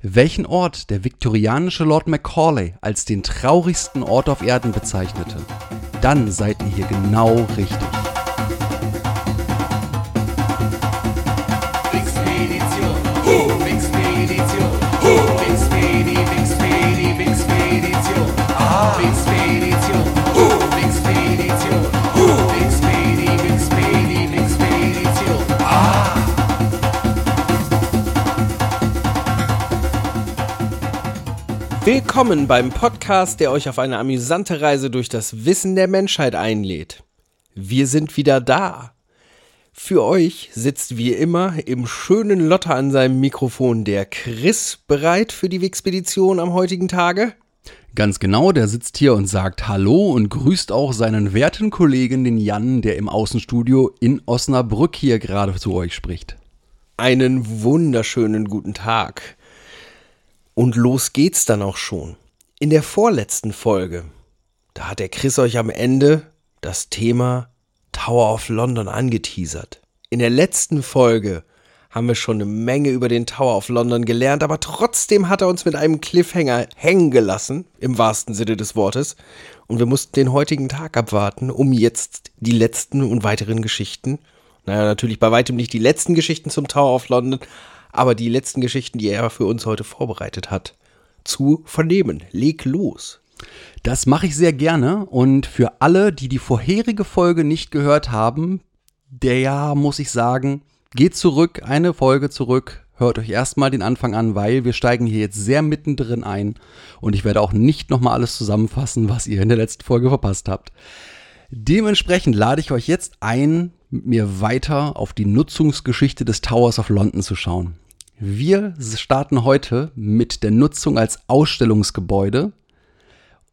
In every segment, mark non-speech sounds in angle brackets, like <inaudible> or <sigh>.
welchen Ort der viktorianische Lord Macaulay als den traurigsten Ort auf Erden bezeichnete, dann seid ihr hier genau richtig. Willkommen beim Podcast, der euch auf eine amüsante Reise durch das Wissen der Menschheit einlädt. Wir sind wieder da. Für euch sitzt wie immer im schönen Lotter an seinem Mikrofon der Chris bereit für die Wixpedition am heutigen Tage. Ganz genau, der sitzt hier und sagt Hallo und grüßt auch seinen werten Kollegen, den Jan, der im Außenstudio in Osnabrück hier gerade zu euch spricht. Einen wunderschönen guten Tag. Und los geht's dann auch schon. In der vorletzten Folge, da hat der Chris euch am Ende das Thema Tower of London angeteasert. In der letzten Folge haben wir schon eine Menge über den Tower of London gelernt, aber trotzdem hat er uns mit einem Cliffhanger hängen gelassen, im wahrsten Sinne des Wortes. Und wir mussten den heutigen Tag abwarten, um jetzt die letzten und weiteren Geschichten, naja, natürlich bei weitem nicht die letzten Geschichten zum Tower of London, aber die letzten Geschichten, die er für uns heute vorbereitet hat, zu vernehmen. Leg los. Das mache ich sehr gerne und für alle, die die vorherige Folge nicht gehört haben, der ja, muss ich sagen, geht zurück, eine Folge zurück, hört euch erstmal den Anfang an, weil wir steigen hier jetzt sehr mittendrin ein und ich werde auch nicht nochmal alles zusammenfassen, was ihr in der letzten Folge verpasst habt. Dementsprechend lade ich euch jetzt ein, mit mir weiter auf die Nutzungsgeschichte des Towers of London zu schauen. Wir starten heute mit der Nutzung als Ausstellungsgebäude.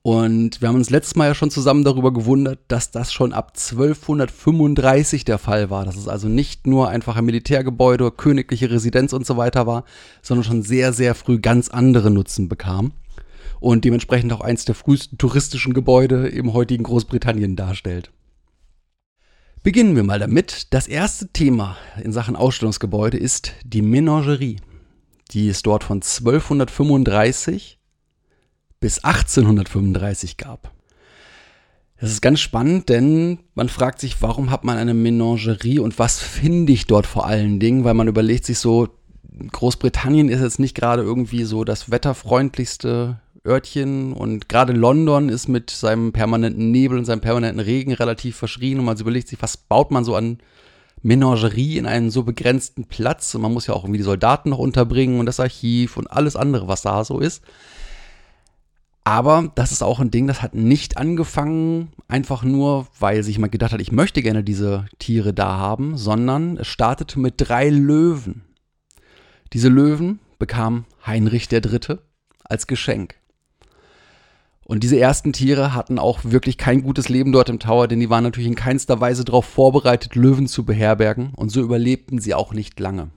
Und wir haben uns letztes Mal ja schon zusammen darüber gewundert, dass das schon ab 1235 der Fall war. Dass es also nicht nur einfach ein Militärgebäude, königliche Residenz und so weiter war, sondern schon sehr, sehr früh ganz andere Nutzen bekam. Und dementsprechend auch eins der frühesten touristischen Gebäude im heutigen Großbritannien darstellt. Beginnen wir mal damit. Das erste Thema in Sachen Ausstellungsgebäude ist die Menagerie. Die es dort von 1235 bis 1835 gab. Das ist ganz spannend, denn man fragt sich, warum hat man eine Menagerie und was finde ich dort vor allen Dingen, weil man überlegt sich so, Großbritannien ist jetzt nicht gerade irgendwie so das wetterfreundlichste Örtchen und gerade London ist mit seinem permanenten Nebel und seinem permanenten Regen relativ verschrien und man überlegt sich, was baut man so an Menagerie in einen so begrenzten Platz und man muss ja auch irgendwie die Soldaten noch unterbringen und das Archiv und alles andere, was da so ist. Aber das ist auch ein Ding, das hat nicht angefangen, einfach nur, weil sich jemand gedacht hat, ich möchte gerne diese Tiere da haben, sondern es startete mit drei Löwen. Diese Löwen bekam Heinrich III. als Geschenk. Und diese ersten Tiere hatten auch wirklich kein gutes Leben dort im Tower, denn die waren natürlich in keinster Weise darauf vorbereitet, Löwen zu beherbergen und so überlebten sie auch nicht lange.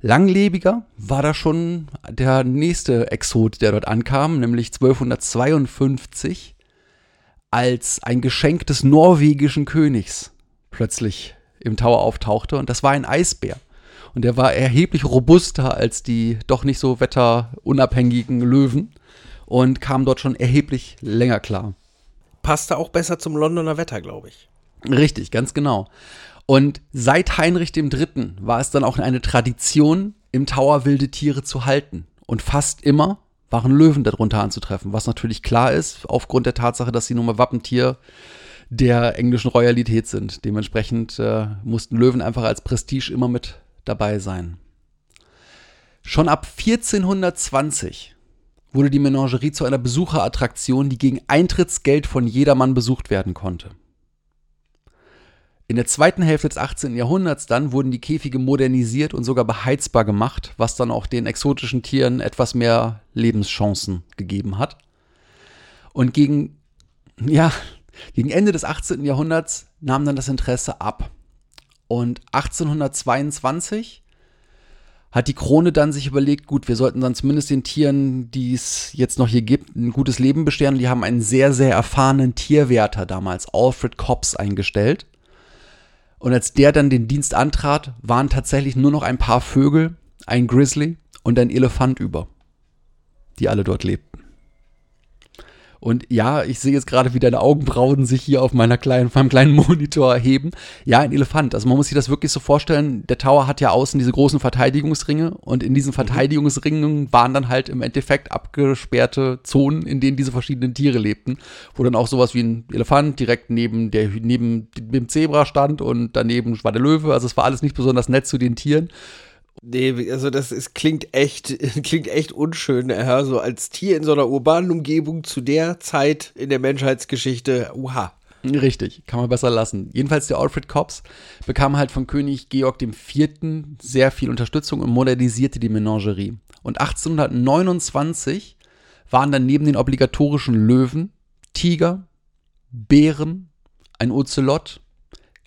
Langlebiger war da schon der nächste Exot, der dort ankam, nämlich 1252, als ein Geschenk des norwegischen Königs plötzlich im Tower auftauchte und das war ein Eisbär. Und der war erheblich robuster als die doch nicht so wetterunabhängigen Löwen und kam dort schon erheblich länger klar. Passte auch besser zum Londoner Wetter, glaube ich. Richtig, ganz genau. Und seit Heinrich III. war es dann auch eine Tradition, im Tower wilde Tiere zu halten. Und fast immer waren Löwen darunter anzutreffen, was natürlich klar ist, aufgrund der Tatsache, dass sie nun mal Wappentier der englischen Royalität sind. Dementsprechend äh, mussten Löwen einfach als Prestige immer mit dabei sein. Schon ab 1420 wurde die Menagerie zu einer Besucherattraktion, die gegen Eintrittsgeld von jedermann besucht werden konnte. In der zweiten Hälfte des 18. Jahrhunderts dann wurden die Käfige modernisiert und sogar beheizbar gemacht, was dann auch den exotischen Tieren etwas mehr Lebenschancen gegeben hat. Und gegen, ja, gegen Ende des 18. Jahrhunderts nahm dann das Interesse ab. Und 1822 hat die Krone dann sich überlegt, gut, wir sollten dann zumindest den Tieren, die es jetzt noch hier gibt, ein gutes Leben bescheren. Die haben einen sehr, sehr erfahrenen Tierwärter damals, Alfred Cobbs, eingestellt. Und als der dann den Dienst antrat, waren tatsächlich nur noch ein paar Vögel, ein Grizzly und ein Elefant über, die alle dort lebten. Und ja, ich sehe jetzt gerade, wie deine Augenbrauen sich hier auf meiner kleinen, meinem kleinen <laughs> Monitor erheben. Ja, ein Elefant. Also man muss sich das wirklich so vorstellen. Der Tower hat ja außen diese großen Verteidigungsringe und in diesen Verteidigungsringen waren dann halt im Endeffekt abgesperrte Zonen, in denen diese verschiedenen Tiere lebten, wo dann auch sowas wie ein Elefant direkt neben der neben dem Zebra stand und daneben war der Löwe. Also es war alles nicht besonders nett zu den Tieren. Nee, also das ist, klingt echt, <laughs> klingt echt unschön, ja, so als Tier in so einer urbanen Umgebung zu der Zeit in der Menschheitsgeschichte, uha. Richtig, kann man besser lassen. Jedenfalls der Alfred Cobbs bekam halt von König Georg IV. sehr viel Unterstützung und modernisierte die Menagerie. Und 1829 waren dann neben den obligatorischen Löwen Tiger, Bären, ein Ozelot,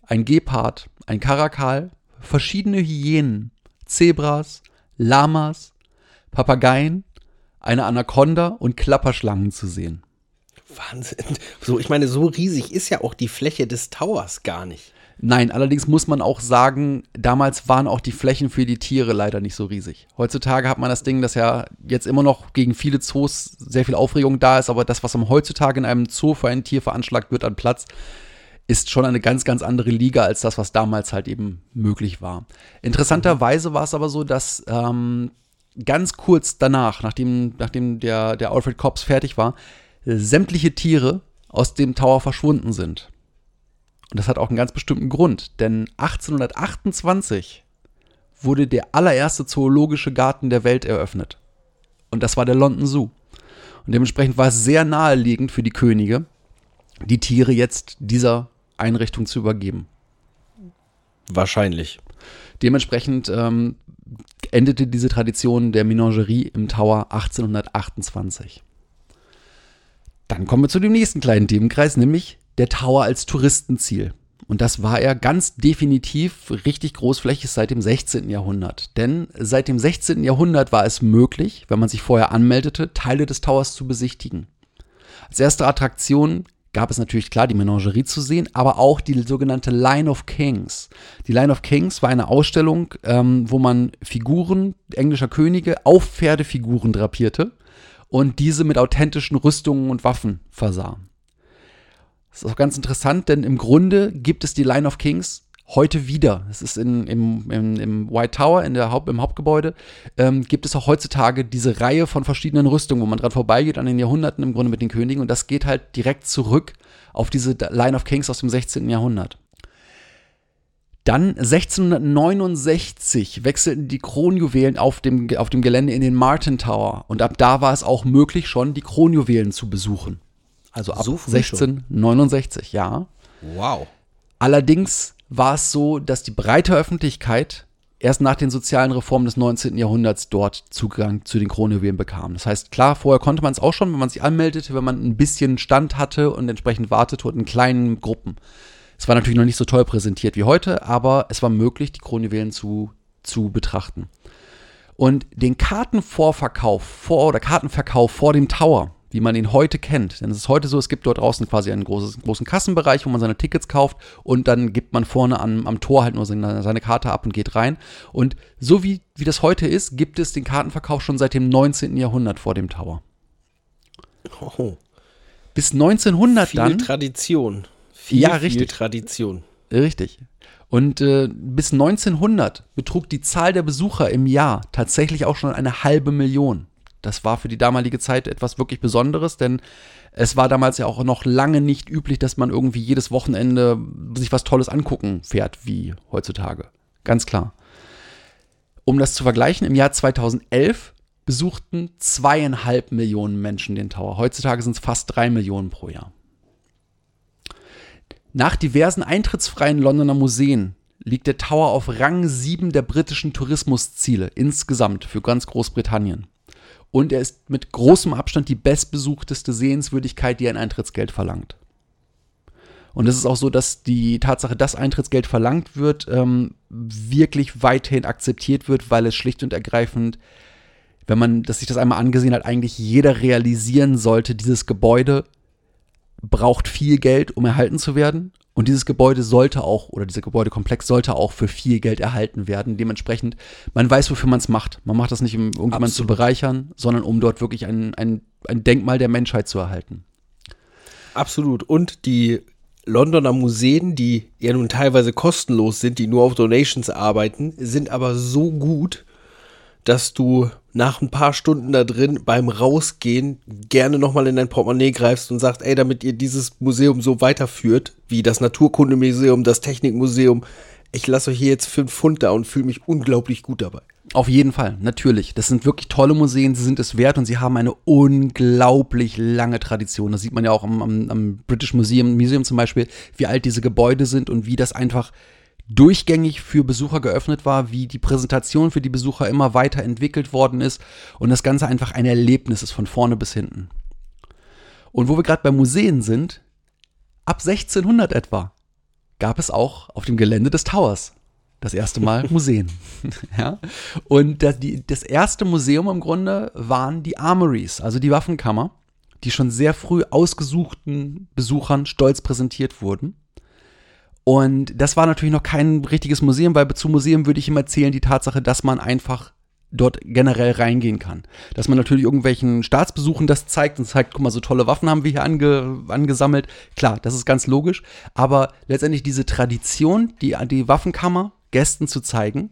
ein Gepard, ein Karakal, verschiedene Hyänen, Zebras, Lamas, Papageien, eine Anaconda und Klapperschlangen zu sehen. Wahnsinn. So, ich meine, so riesig ist ja auch die Fläche des Towers gar nicht. Nein, allerdings muss man auch sagen, damals waren auch die Flächen für die Tiere leider nicht so riesig. Heutzutage hat man das Ding, dass ja jetzt immer noch gegen viele Zoos sehr viel Aufregung da ist, aber das, was am heutzutage in einem Zoo für ein Tier veranschlagt wird an Platz, ist schon eine ganz, ganz andere Liga als das, was damals halt eben möglich war. Interessanterweise war es aber so, dass ähm, ganz kurz danach, nachdem, nachdem der, der Alfred Cobbs fertig war, sämtliche Tiere aus dem Tower verschwunden sind. Und das hat auch einen ganz bestimmten Grund, denn 1828 wurde der allererste zoologische Garten der Welt eröffnet. Und das war der London Zoo. Und dementsprechend war es sehr naheliegend für die Könige, die Tiere jetzt dieser Einrichtung zu übergeben. Wahrscheinlich. Dementsprechend ähm, endete diese Tradition der Menagerie im Tower 1828. Dann kommen wir zu dem nächsten kleinen Themenkreis, nämlich der Tower als Touristenziel. Und das war er ganz definitiv richtig großflächig seit dem 16. Jahrhundert. Denn seit dem 16. Jahrhundert war es möglich, wenn man sich vorher anmeldete, Teile des Towers zu besichtigen. Als erste Attraktion gab es natürlich klar die Menagerie zu sehen, aber auch die sogenannte Line of Kings. Die Line of Kings war eine Ausstellung, ähm, wo man Figuren englischer Könige auf Pferdefiguren drapierte und diese mit authentischen Rüstungen und Waffen versah. Das ist auch ganz interessant, denn im Grunde gibt es die Line of Kings heute wieder. Es ist in, im, im, im, White Tower, in der Haupt, im Hauptgebäude, ähm, gibt es auch heutzutage diese Reihe von verschiedenen Rüstungen, wo man dran vorbeigeht an den Jahrhunderten im Grunde mit den Königen. Und das geht halt direkt zurück auf diese Line of Kings aus dem 16. Jahrhundert. Dann 1669 wechselten die Kronjuwelen auf dem, auf dem Gelände in den Martin Tower. Und ab da war es auch möglich, schon die Kronjuwelen zu besuchen. Also ab So früh 1669, ja. Wow. Allerdings war es so, dass die breite Öffentlichkeit erst nach den sozialen Reformen des 19. Jahrhunderts dort Zugang zu den Kronjuwelen bekam. Das heißt, klar, vorher konnte man es auch schon, wenn man sich anmeldete, wenn man ein bisschen Stand hatte und entsprechend wartete und in kleinen Gruppen. Es war natürlich noch nicht so toll präsentiert wie heute, aber es war möglich, die Kronjuwelen zu, zu betrachten. Und den Kartenvorverkauf vor oder Kartenverkauf vor dem Tower, wie man ihn heute kennt. Denn es ist heute so, es gibt dort draußen quasi einen großes, großen Kassenbereich, wo man seine Tickets kauft und dann gibt man vorne an, am Tor halt nur seine, seine Karte ab und geht rein. Und so wie, wie das heute ist, gibt es den Kartenverkauf schon seit dem 19. Jahrhundert vor dem Tower. Oh, Bis 1900 viel dann. Tradition. Viel, Ja, viel richtig. Tradition. Richtig. Und äh, bis 1900 betrug die Zahl der Besucher im Jahr tatsächlich auch schon eine halbe Million. Das war für die damalige Zeit etwas wirklich Besonderes, denn es war damals ja auch noch lange nicht üblich, dass man irgendwie jedes Wochenende sich was Tolles angucken fährt, wie heutzutage. Ganz klar. Um das zu vergleichen, im Jahr 2011 besuchten zweieinhalb Millionen Menschen den Tower. Heutzutage sind es fast drei Millionen pro Jahr. Nach diversen eintrittsfreien Londoner Museen liegt der Tower auf Rang 7 der britischen Tourismusziele insgesamt für ganz Großbritannien. Und er ist mit großem Abstand die bestbesuchteste Sehenswürdigkeit, die ein Eintrittsgeld verlangt. Und es ist auch so, dass die Tatsache, dass Eintrittsgeld verlangt wird, ähm, wirklich weiterhin akzeptiert wird, weil es schlicht und ergreifend, wenn man dass sich das einmal angesehen hat, eigentlich jeder realisieren sollte, dieses Gebäude braucht viel Geld, um erhalten zu werden. Und dieses Gebäude sollte auch, oder dieser Gebäudekomplex sollte auch für viel Geld erhalten werden. Dementsprechend, man weiß, wofür man es macht. Man macht das nicht, um irgendjemanden zu bereichern, sondern um dort wirklich ein, ein, ein Denkmal der Menschheit zu erhalten. Absolut. Und die Londoner Museen, die ja nun teilweise kostenlos sind, die nur auf Donations arbeiten, sind aber so gut, dass du nach ein paar Stunden da drin beim Rausgehen gerne nochmal in dein Portemonnaie greifst und sagst, ey, damit ihr dieses Museum so weiterführt, wie das Naturkundemuseum, das Technikmuseum, ich lasse euch hier jetzt fünf Pfund da und fühle mich unglaublich gut dabei. Auf jeden Fall, natürlich. Das sind wirklich tolle Museen, sie sind es wert und sie haben eine unglaublich lange Tradition. Das sieht man ja auch am, am, am British Museum, Museum zum Beispiel, wie alt diese Gebäude sind und wie das einfach durchgängig für Besucher geöffnet war, wie die Präsentation für die Besucher immer weiter entwickelt worden ist und das Ganze einfach ein Erlebnis ist von vorne bis hinten. Und wo wir gerade bei Museen sind, ab 1600 etwa gab es auch auf dem Gelände des Towers das erste Mal <laughs> Museen. ja? Und das, die, das erste Museum im Grunde waren die Armories, also die Waffenkammer, die schon sehr früh ausgesuchten Besuchern stolz präsentiert wurden. Und das war natürlich noch kein richtiges Museum, weil zu Museum würde ich immer erzählen die Tatsache, dass man einfach dort generell reingehen kann. Dass man natürlich irgendwelchen Staatsbesuchen das zeigt und zeigt, guck mal, so tolle Waffen haben wir hier ange, angesammelt. Klar, das ist ganz logisch. Aber letztendlich diese Tradition, die, die Waffenkammer Gästen zu zeigen,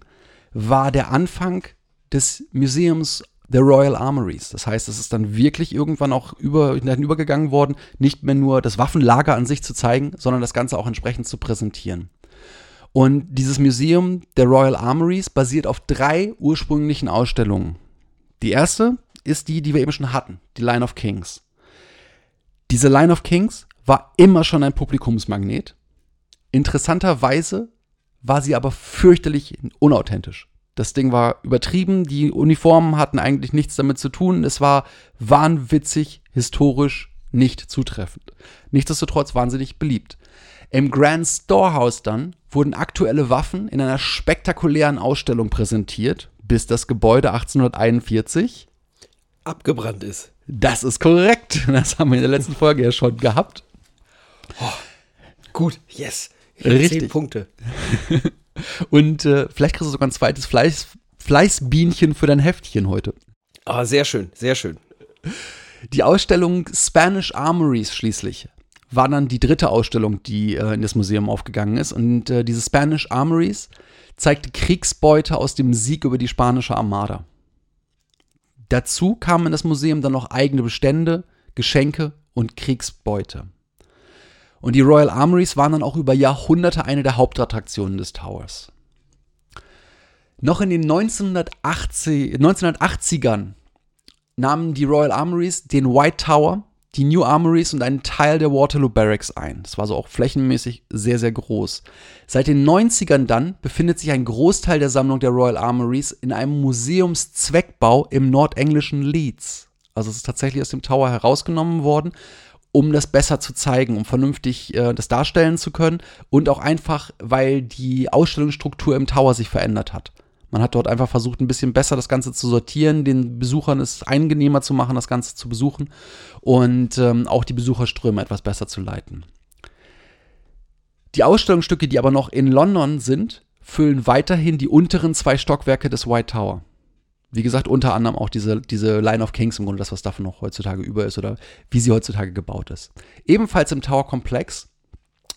war der Anfang des Museums The Royal Armories. Das heißt, es ist dann wirklich irgendwann auch über, übergegangen worden, nicht mehr nur das Waffenlager an sich zu zeigen, sondern das Ganze auch entsprechend zu präsentieren. Und dieses Museum der Royal Armories basiert auf drei ursprünglichen Ausstellungen. Die erste ist die, die wir eben schon hatten, die Line of Kings. Diese Line of Kings war immer schon ein Publikumsmagnet. Interessanterweise war sie aber fürchterlich unauthentisch. Das Ding war übertrieben, die Uniformen hatten eigentlich nichts damit zu tun. Es war wahnwitzig, historisch nicht zutreffend. Nichtsdestotrotz wahnsinnig beliebt. Im Grand Storehouse dann wurden aktuelle Waffen in einer spektakulären Ausstellung präsentiert, bis das Gebäude 1841 abgebrannt ist. Das ist korrekt. Das haben wir in der letzten Folge ja schon gehabt. Oh, gut, yes. Richtig. Zehn Punkte. <laughs> Und äh, vielleicht kriegst du sogar ein zweites Fleiß, Fleißbienchen für dein Heftchen heute. Ah, sehr schön, sehr schön. Die Ausstellung Spanish Armories schließlich war dann die dritte Ausstellung, die äh, in das Museum aufgegangen ist. Und äh, diese Spanish Armories zeigte Kriegsbeute aus dem Sieg über die spanische Armada. Dazu kamen in das Museum dann noch eigene Bestände, Geschenke und Kriegsbeute. Und die Royal Armories waren dann auch über Jahrhunderte eine der Hauptattraktionen des Towers. Noch in den 1980, 1980ern nahmen die Royal Armories den White Tower, die New Armories und einen Teil der Waterloo Barracks ein. Das war so auch flächenmäßig sehr, sehr groß. Seit den 90ern dann befindet sich ein Großteil der Sammlung der Royal Armories in einem Museumszweckbau im nordenglischen Leeds. Also es ist tatsächlich aus dem Tower herausgenommen worden um das besser zu zeigen, um vernünftig äh, das darstellen zu können und auch einfach, weil die Ausstellungsstruktur im Tower sich verändert hat. Man hat dort einfach versucht, ein bisschen besser das Ganze zu sortieren, den Besuchern es angenehmer zu machen, das Ganze zu besuchen und ähm, auch die Besucherströme etwas besser zu leiten. Die Ausstellungsstücke, die aber noch in London sind, füllen weiterhin die unteren zwei Stockwerke des White Tower. Wie gesagt, unter anderem auch diese, diese Line of Kings im Grunde, das, was davon noch heutzutage über ist oder wie sie heutzutage gebaut ist. Ebenfalls im Tower-Komplex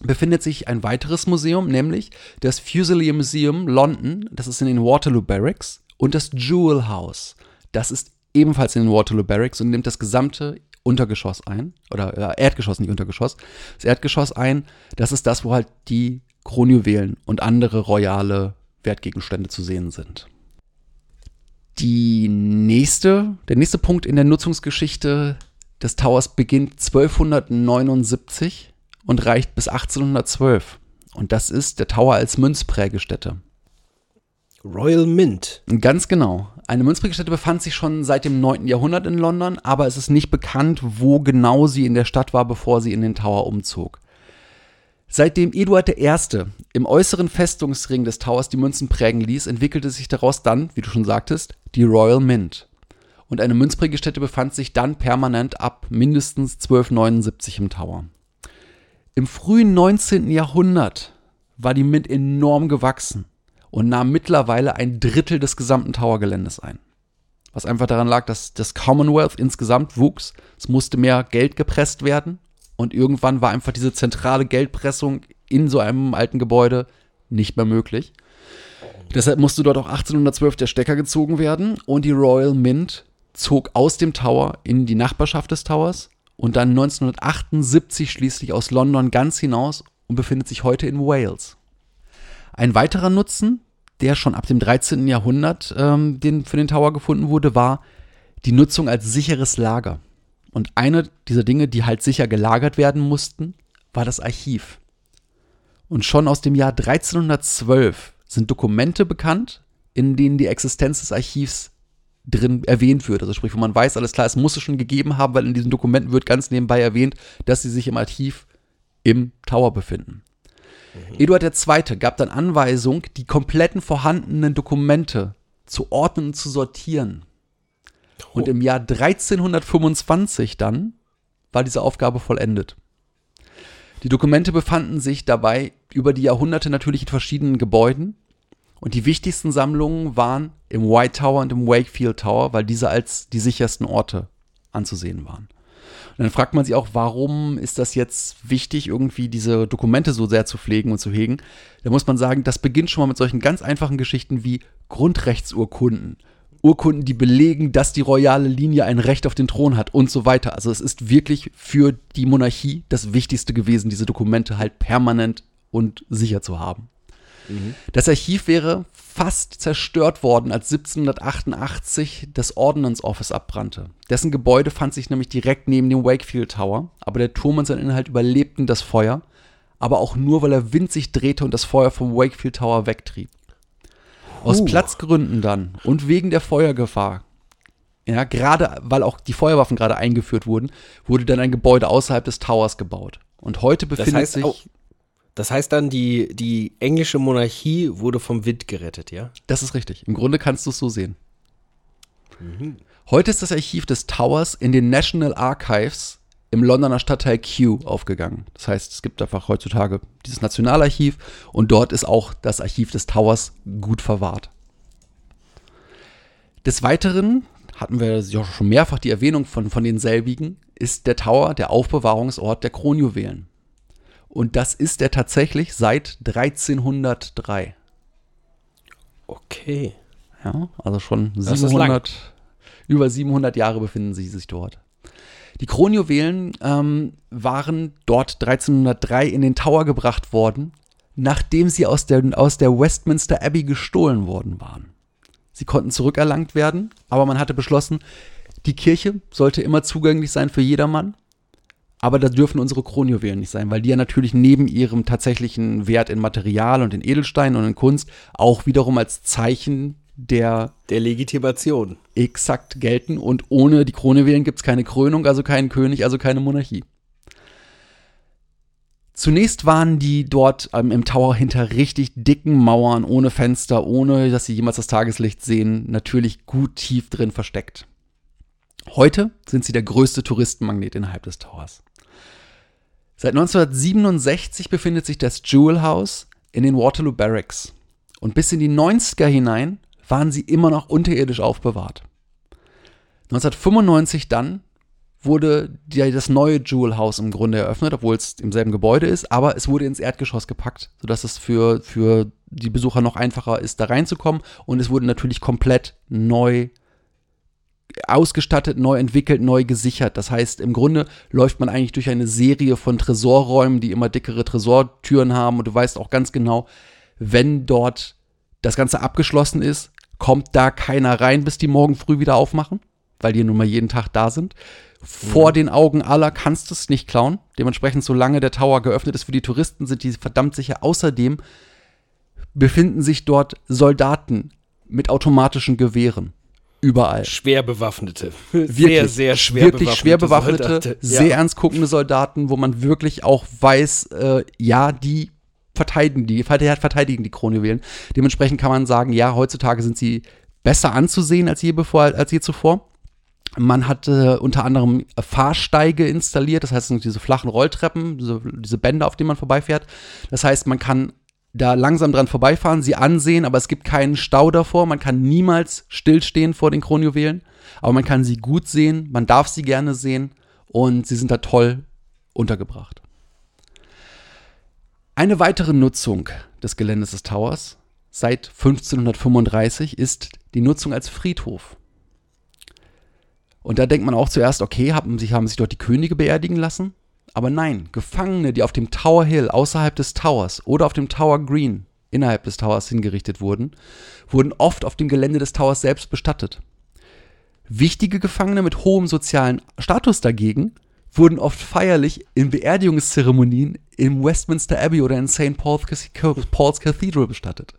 befindet sich ein weiteres Museum, nämlich das Fusilier Museum London, das ist in den Waterloo Barracks, und das Jewel House, das ist ebenfalls in den Waterloo Barracks und nimmt das gesamte Untergeschoss ein, oder äh, Erdgeschoss, nicht Untergeschoss, das Erdgeschoss ein, das ist das, wo halt die Kronjuwelen und andere royale Wertgegenstände zu sehen sind. Die nächste, der nächste Punkt in der Nutzungsgeschichte des Towers beginnt 1279 und reicht bis 1812. Und das ist der Tower als Münzprägestätte. Royal Mint. Ganz genau. Eine Münzprägestätte befand sich schon seit dem 9. Jahrhundert in London, aber es ist nicht bekannt, wo genau sie in der Stadt war, bevor sie in den Tower umzog. Seitdem Eduard I. im äußeren Festungsring des Towers die Münzen prägen ließ, entwickelte sich daraus dann, wie du schon sagtest, die Royal Mint. Und eine Münzprägestätte befand sich dann permanent ab mindestens 1279 im Tower. Im frühen 19. Jahrhundert war die Mint enorm gewachsen und nahm mittlerweile ein Drittel des gesamten Towergeländes ein. Was einfach daran lag, dass das Commonwealth insgesamt wuchs. Es musste mehr Geld gepresst werden und irgendwann war einfach diese zentrale Geldpressung in so einem alten Gebäude nicht mehr möglich. Deshalb musste dort auch 1812 der Stecker gezogen werden und die Royal Mint zog aus dem Tower in die Nachbarschaft des Towers und dann 1978 schließlich aus London ganz hinaus und befindet sich heute in Wales. Ein weiterer Nutzen, der schon ab dem 13. Jahrhundert ähm, den, für den Tower gefunden wurde, war die Nutzung als sicheres Lager. Und eine dieser Dinge, die halt sicher gelagert werden mussten, war das Archiv. Und schon aus dem Jahr 1312 sind Dokumente bekannt, in denen die Existenz des Archivs drin erwähnt wird. Also sprich, wo man weiß, alles klar, es muss es schon gegeben haben, weil in diesen Dokumenten wird ganz nebenbei erwähnt, dass sie sich im Archiv im Tower befinden. Mhm. Eduard II. gab dann Anweisung, die kompletten vorhandenen Dokumente zu ordnen und zu sortieren. Und im Jahr 1325 dann war diese Aufgabe vollendet. Die Dokumente befanden sich dabei über die Jahrhunderte natürlich in verschiedenen Gebäuden. Und die wichtigsten Sammlungen waren im White Tower und im Wakefield Tower, weil diese als die sichersten Orte anzusehen waren. Und dann fragt man sich auch, warum ist das jetzt wichtig, irgendwie diese Dokumente so sehr zu pflegen und zu hegen? Da muss man sagen, das beginnt schon mal mit solchen ganz einfachen Geschichten wie Grundrechtsurkunden Urkunden, die belegen, dass die royale Linie ein Recht auf den Thron hat und so weiter. Also es ist wirklich für die Monarchie das Wichtigste gewesen, diese Dokumente halt permanent und sicher zu haben. Mhm. Das Archiv wäre fast zerstört worden, als 1788 das Ordnance Office abbrannte. Dessen Gebäude fand sich nämlich direkt neben dem Wakefield Tower, aber der Turm und sein Inhalt überlebten das Feuer, aber auch nur, weil er Wind sich drehte und das Feuer vom Wakefield Tower wegtrieb. Aus uh. Platzgründen dann und wegen der Feuergefahr, ja, gerade weil auch die Feuerwaffen gerade eingeführt wurden, wurde dann ein Gebäude außerhalb des Towers gebaut. Und heute befindet das heißt sich. Das heißt dann, die, die englische Monarchie wurde vom Wind gerettet, ja? Das ist richtig. Im Grunde kannst du es so sehen. Mhm. Heute ist das Archiv des Towers in den National Archives im Londoner Stadtteil Kew aufgegangen. Das heißt, es gibt einfach heutzutage dieses Nationalarchiv und dort ist auch das Archiv des Towers gut verwahrt. Des Weiteren hatten wir ja schon mehrfach die Erwähnung von, von denselbigen, ist der Tower der Aufbewahrungsort der Kronjuwelen. Und das ist er tatsächlich seit 1303. Okay. Ja, also schon 700, über 700 Jahre befinden sie sich dort. Die Kronjuwelen ähm, waren dort 1303 in den Tower gebracht worden, nachdem sie aus der, aus der Westminster Abbey gestohlen worden waren. Sie konnten zurückerlangt werden, aber man hatte beschlossen, die Kirche sollte immer zugänglich sein für jedermann. Aber da dürfen unsere Kronjuwelen nicht sein, weil die ja natürlich neben ihrem tatsächlichen Wert in Material und in Edelsteinen und in Kunst auch wiederum als Zeichen der, der Legitimation exakt gelten. Und ohne die Krone wählen gibt es keine Krönung, also keinen König, also keine Monarchie. Zunächst waren die dort ähm, im Tower hinter richtig dicken Mauern, ohne Fenster, ohne dass sie jemals das Tageslicht sehen, natürlich gut tief drin versteckt. Heute sind sie der größte Touristenmagnet innerhalb des Towers. Seit 1967 befindet sich das Jewel House in den Waterloo Barracks. Und bis in die 90er hinein waren sie immer noch unterirdisch aufbewahrt. 1995 dann wurde die, das neue Jewel House im Grunde eröffnet, obwohl es im selben Gebäude ist, aber es wurde ins Erdgeschoss gepackt, sodass es für, für die Besucher noch einfacher ist, da reinzukommen. Und es wurde natürlich komplett neu ausgestattet, neu entwickelt, neu gesichert. Das heißt, im Grunde läuft man eigentlich durch eine Serie von Tresorräumen, die immer dickere Tresortüren haben. Und du weißt auch ganz genau, wenn dort das Ganze abgeschlossen ist, kommt da keiner rein, bis die morgen früh wieder aufmachen, weil die nun mal jeden Tag da sind. Vor mhm. den Augen aller kannst du es nicht klauen. Dementsprechend, solange der Tower geöffnet ist für die Touristen, sind die verdammt sicher. Außerdem befinden sich dort Soldaten mit automatischen Gewehren. Überall. Schwer bewaffnete. Wirklich, sehr, sehr schwer wirklich bewaffnete. schwer bewaffnete, Soldaten. sehr ja. ernst guckende Soldaten, wo man wirklich auch weiß, äh, ja, die verteidigen die, verte- verteidigen die Kronjuwelen. Dementsprechend kann man sagen, ja, heutzutage sind sie besser anzusehen als je, bevor, als je zuvor. Man hatte unter anderem Fahrsteige installiert, das heißt, diese flachen Rolltreppen, diese, diese Bänder, auf denen man vorbeifährt. Das heißt, man kann da langsam dran vorbeifahren, sie ansehen, aber es gibt keinen Stau davor. Man kann niemals stillstehen vor den Kronjuwelen, aber man kann sie gut sehen, man darf sie gerne sehen und sie sind da toll untergebracht. Eine weitere Nutzung des Geländes des Towers seit 1535 ist die Nutzung als Friedhof. Und da denkt man auch zuerst, okay, haben sich, haben sich dort die Könige beerdigen lassen? Aber nein, Gefangene, die auf dem Tower Hill außerhalb des Towers oder auf dem Tower Green innerhalb des Towers hingerichtet wurden, wurden oft auf dem Gelände des Towers selbst bestattet. Wichtige Gefangene mit hohem sozialen Status dagegen wurden oft feierlich in Beerdigungszeremonien im Westminster Abbey oder in St. Paul's, Cathedral bestattet.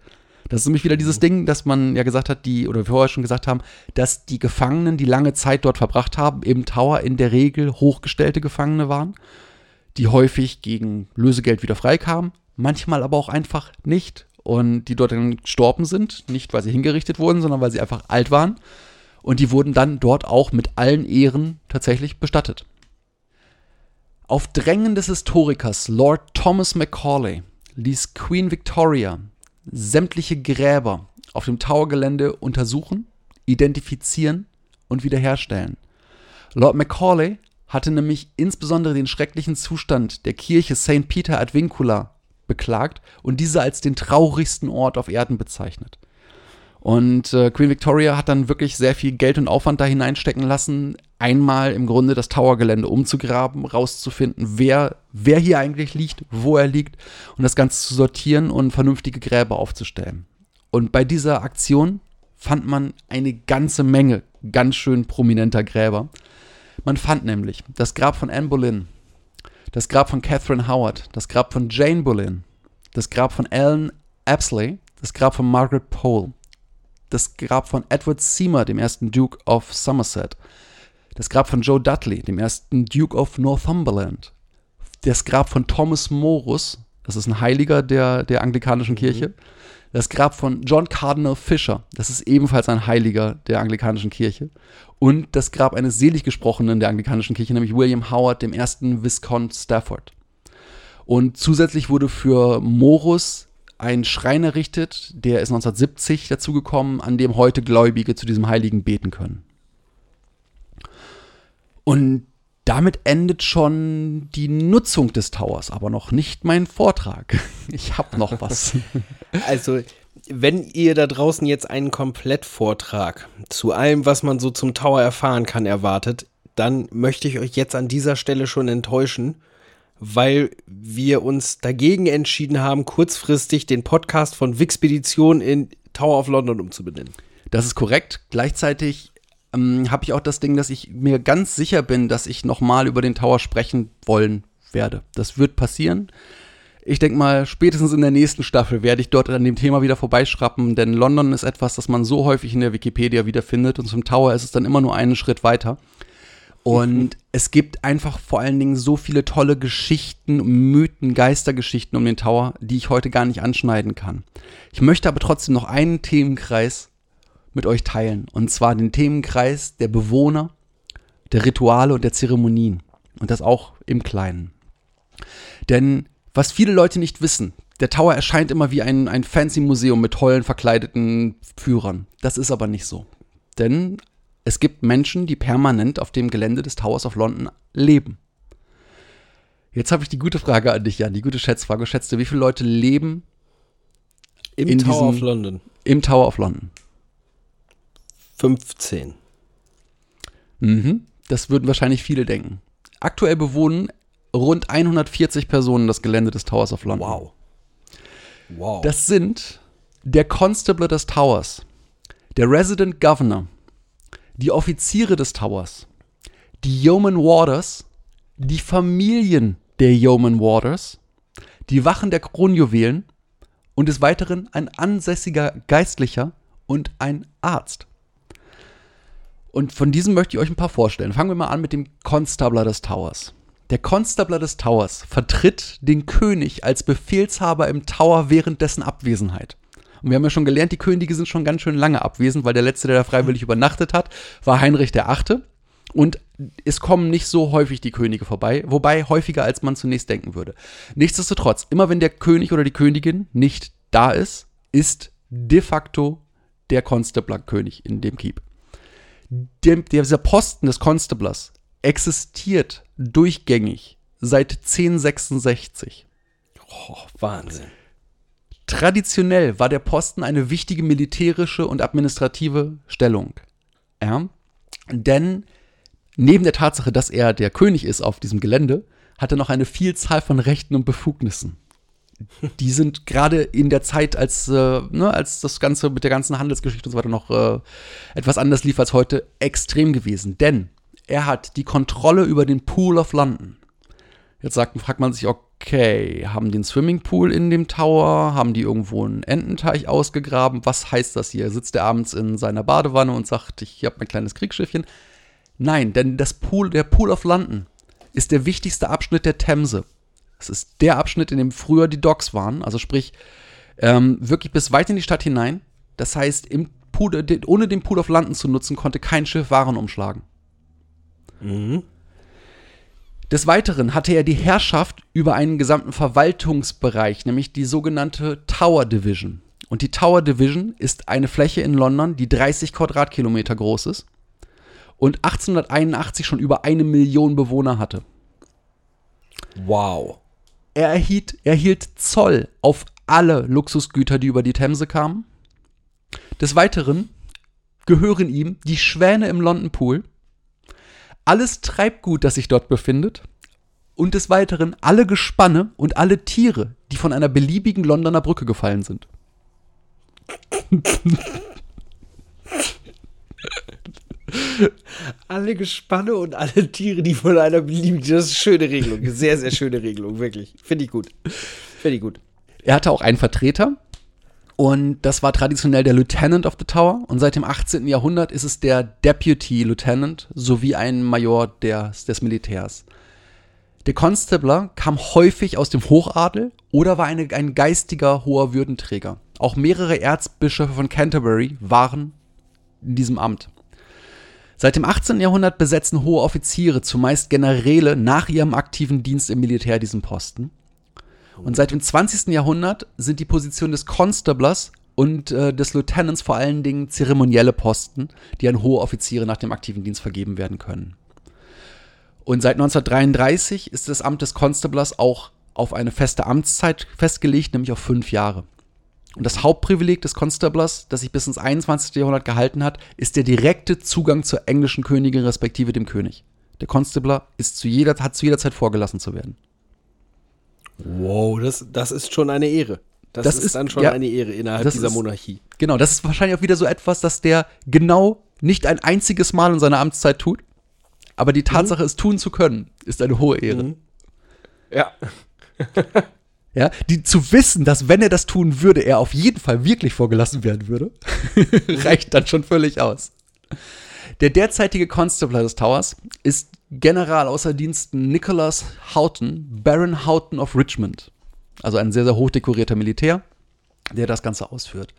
Das ist nämlich wieder dieses Ding, dass man ja gesagt hat, die, oder wir vorher schon gesagt haben, dass die Gefangenen, die lange Zeit dort verbracht haben, im Tower in der Regel hochgestellte Gefangene waren, die häufig gegen Lösegeld wieder freikamen, manchmal aber auch einfach nicht und die dort dann gestorben sind, nicht weil sie hingerichtet wurden, sondern weil sie einfach alt waren und die wurden dann dort auch mit allen Ehren tatsächlich bestattet. Auf Drängen des Historikers Lord Thomas Macaulay ließ Queen Victoria sämtliche Gräber auf dem Towergelände untersuchen, identifizieren und wiederherstellen. Lord Macaulay hatte nämlich insbesondere den schrecklichen Zustand der Kirche St. Peter ad Vincula beklagt und diese als den traurigsten Ort auf Erden bezeichnet. Und äh, Queen Victoria hat dann wirklich sehr viel Geld und Aufwand da hineinstecken lassen, einmal im Grunde das Towergelände umzugraben, rauszufinden, wer, wer hier eigentlich liegt, wo er liegt und das Ganze zu sortieren und vernünftige Gräber aufzustellen. Und bei dieser Aktion fand man eine ganze Menge ganz schön prominenter Gräber. Man fand nämlich das Grab von Anne Boleyn, das Grab von Catherine Howard, das Grab von Jane Boleyn, das Grab von Ellen Apsley, das Grab von Margaret Pole, das Grab von Edward Seymour, dem ersten Duke of Somerset, das Grab von Joe Dudley, dem ersten Duke of Northumberland, das Grab von Thomas Morus, das ist ein Heiliger der, der anglikanischen Kirche, das Grab von John Cardinal Fisher, das ist ebenfalls ein Heiliger der anglikanischen Kirche, und das Grab eines selig gesprochenen der anglikanischen Kirche, nämlich William Howard, dem ersten Viscount Stafford. Und zusätzlich wurde für Morus ein Schrein errichtet, der ist 1970 dazugekommen, an dem heute Gläubige zu diesem Heiligen beten können. Und damit endet schon die Nutzung des Towers, aber noch nicht mein Vortrag. <laughs> Ich habe noch was. <laughs> Also, wenn ihr da draußen jetzt einen Komplettvortrag zu allem, was man so zum Tower erfahren kann, erwartet, dann möchte ich euch jetzt an dieser Stelle schon enttäuschen, weil wir uns dagegen entschieden haben, kurzfristig den Podcast von Wixpedition in Tower of London umzubenennen. Das ist korrekt. Gleichzeitig ähm, habe ich auch das Ding, dass ich mir ganz sicher bin, dass ich nochmal über den Tower sprechen wollen werde. Das wird passieren. Ich denke mal, spätestens in der nächsten Staffel werde ich dort an dem Thema wieder vorbeischrappen, denn London ist etwas, das man so häufig in der Wikipedia wiederfindet und zum Tower ist es dann immer nur einen Schritt weiter. Und <laughs> es gibt einfach vor allen Dingen so viele tolle Geschichten, Mythen, Geistergeschichten um den Tower, die ich heute gar nicht anschneiden kann. Ich möchte aber trotzdem noch einen Themenkreis mit euch teilen. Und zwar den Themenkreis der Bewohner, der Rituale und der Zeremonien. Und das auch im Kleinen. Denn was viele Leute nicht wissen, der Tower erscheint immer wie ein, ein fancy Museum mit tollen verkleideten Führern. Das ist aber nicht so. Denn es gibt Menschen, die permanent auf dem Gelände des Towers of London leben. Jetzt habe ich die gute Frage an dich, Jan, die gute Schätzfrage. Schätzt du, wie viele Leute leben Im Tower diesem- of London. im Tower of London? 15. Mhm. Das würden wahrscheinlich viele denken. Aktuell bewohnen rund 140 Personen das Gelände des Towers of London. Wow. Wow. Das sind der Constable des Towers, der Resident Governor, die Offiziere des Towers, die Yeoman Warders, die Familien der Yeoman Warders, die Wachen der Kronjuwelen und des Weiteren ein ansässiger Geistlicher und ein Arzt. Und von diesem möchte ich euch ein paar vorstellen. Fangen wir mal an mit dem Constabler des Towers. Der Constabler des Towers vertritt den König als Befehlshaber im Tower während dessen Abwesenheit. Und wir haben ja schon gelernt, die Könige sind schon ganz schön lange abwesend, weil der letzte, der da freiwillig übernachtet hat, war Heinrich der Achte. Und es kommen nicht so häufig die Könige vorbei, wobei häufiger als man zunächst denken würde. Nichtsdestotrotz, immer wenn der König oder die Königin nicht da ist, ist de facto der Constabler König in dem Keep. Der, dieser Posten des Constablers existiert durchgängig seit 1066. Oh, Wahnsinn. Traditionell war der Posten eine wichtige militärische und administrative Stellung. Ja? Denn neben der Tatsache, dass er der König ist auf diesem Gelände, hat er noch eine Vielzahl von Rechten und Befugnissen. Die sind gerade in der Zeit, als, äh, ne, als das Ganze mit der ganzen Handelsgeschichte und so weiter noch äh, etwas anders lief als heute, extrem gewesen. Denn er hat die Kontrolle über den Pool of London. Jetzt sagt, fragt man sich, okay, haben die einen Swimmingpool in dem Tower? Haben die irgendwo einen Ententeich ausgegraben? Was heißt das hier? Sitzt er abends in seiner Badewanne und sagt, ich habe mein kleines Kriegsschiffchen? Nein, denn das Pool, der Pool of London ist der wichtigste Abschnitt der Themse. Es ist der Abschnitt, in dem früher die Docks waren, also sprich ähm, wirklich bis weit in die Stadt hinein. Das heißt, Pool, ohne den Pool of London zu nutzen, konnte kein Schiff Waren umschlagen. Mhm. Des Weiteren hatte er die Herrschaft über einen gesamten Verwaltungsbereich, nämlich die sogenannte Tower Division. Und die Tower Division ist eine Fläche in London, die 30 Quadratkilometer groß ist und 1881 schon über eine Million Bewohner hatte. Wow. Er erhielt, erhielt Zoll auf alle Luxusgüter, die über die Themse kamen. Des Weiteren gehören ihm die Schwäne im London Pool, alles Treibgut, das sich dort befindet und des Weiteren alle Gespanne und alle Tiere, die von einer beliebigen Londoner Brücke gefallen sind. Alle Gespanne und alle Tiere, die von einer beliebigen. Das ist eine schöne Regelung. Sehr, sehr schöne Regelung, wirklich. Finde ich gut. Finde ich gut. Er hatte auch einen Vertreter und das war traditionell der Lieutenant of the Tower und seit dem 18. Jahrhundert ist es der Deputy Lieutenant sowie ein Major des, des Militärs. Der Constabler kam häufig aus dem Hochadel oder war eine, ein geistiger hoher Würdenträger. Auch mehrere Erzbischöfe von Canterbury waren in diesem Amt. Seit dem 18. Jahrhundert besetzen hohe Offiziere, zumeist Generäle, nach ihrem aktiven Dienst im Militär diesen Posten. Und seit dem 20. Jahrhundert sind die Positionen des Constablers und äh, des Lieutenants vor allen Dingen zeremonielle Posten, die an hohe Offiziere nach dem aktiven Dienst vergeben werden können. Und seit 1933 ist das Amt des Constablers auch auf eine feste Amtszeit festgelegt, nämlich auf fünf Jahre. Und das Hauptprivileg des Constablers, das sich bis ins 21. Jahrhundert gehalten hat, ist der direkte Zugang zur englischen Königin respektive dem König. Der Constabler ist zu jeder, hat zu jeder Zeit vorgelassen zu werden. Wow, das, das ist schon eine Ehre. Das, Das ist, ist- dann schon ja, eine Ehre innerhalb dieser ist- Monarchie. Genau, das ist wahrscheinlich auch wieder so etwas, dass der genau nicht ein einziges Mal in seiner Amtszeit tut, aber die Tatsache, es tun zu können, ist eine hohe Ehre. Mhm. Ja. <laughs> Ja, die zu wissen, dass wenn er das tun würde, er auf jeden Fall wirklich vorgelassen werden würde, <laughs> reicht dann schon völlig aus. Der derzeitige Constabler des Towers ist General außer Diensten Nicholas Houghton, Baron Houghton of Richmond. Also ein sehr, sehr hochdekorierter Militär, der das Ganze ausführt.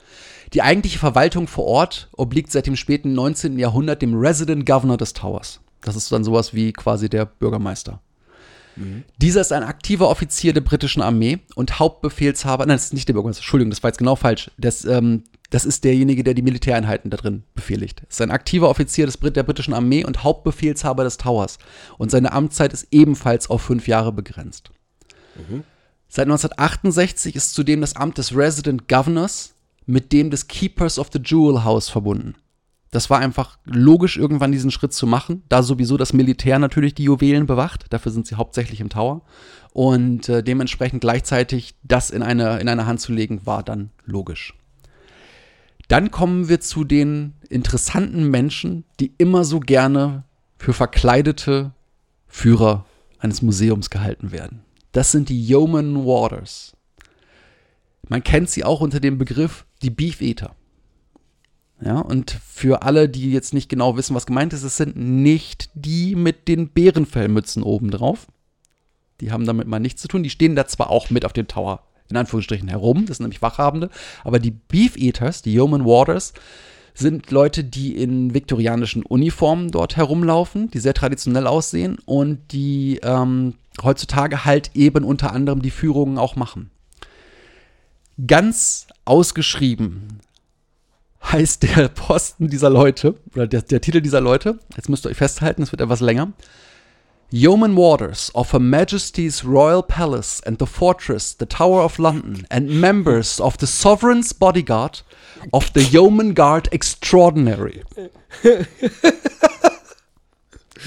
Die eigentliche Verwaltung vor Ort obliegt seit dem späten 19. Jahrhundert dem Resident Governor des Towers. Das ist dann sowas wie quasi der Bürgermeister. Dieser ist ein aktiver Offizier der britischen Armee und Hauptbefehlshaber. Nein, das ist nicht der Bürgermeister. Entschuldigung, das war jetzt genau falsch. Das, ähm, das ist derjenige, der die Militäreinheiten da drin befehligt. Das ist ein aktiver Offizier des Brit der britischen Armee und Hauptbefehlshaber des Towers. Und seine Amtszeit ist ebenfalls auf fünf Jahre begrenzt. Seit 1968 ist zudem das Amt des Resident Governors mit dem des Keepers of the Jewel House verbunden. Das war einfach logisch, irgendwann diesen Schritt zu machen, da sowieso das Militär natürlich die Juwelen bewacht. Dafür sind sie hauptsächlich im Tower. Und äh, dementsprechend gleichzeitig das in eine, in eine Hand zu legen, war dann logisch. Dann kommen wir zu den interessanten Menschen, die immer so gerne für verkleidete Führer eines Museums gehalten werden. Das sind die Yeoman Warders. Man kennt sie auch unter dem Begriff die Beef Eater. Ja, und für alle, die jetzt nicht genau wissen, was gemeint ist, es sind nicht die mit den Bärenfellmützen obendrauf. Die haben damit mal nichts zu tun. Die stehen da zwar auch mit auf dem Tower, in Anführungsstrichen, herum. Das sind nämlich Wachhabende. Aber die Beef Eaters, die Yeoman Waters, sind Leute, die in viktorianischen Uniformen dort herumlaufen, die sehr traditionell aussehen und die ähm, heutzutage halt eben unter anderem die Führungen auch machen. Ganz ausgeschrieben heißt der Posten dieser Leute, oder der, der Titel dieser Leute, jetzt müsst ihr euch festhalten, es wird etwas länger. Yeoman Waters of Her Majesty's Royal Palace and the Fortress, the Tower of London, and members of the Sovereign's Bodyguard of the Yeoman Guard Extraordinary. <laughs>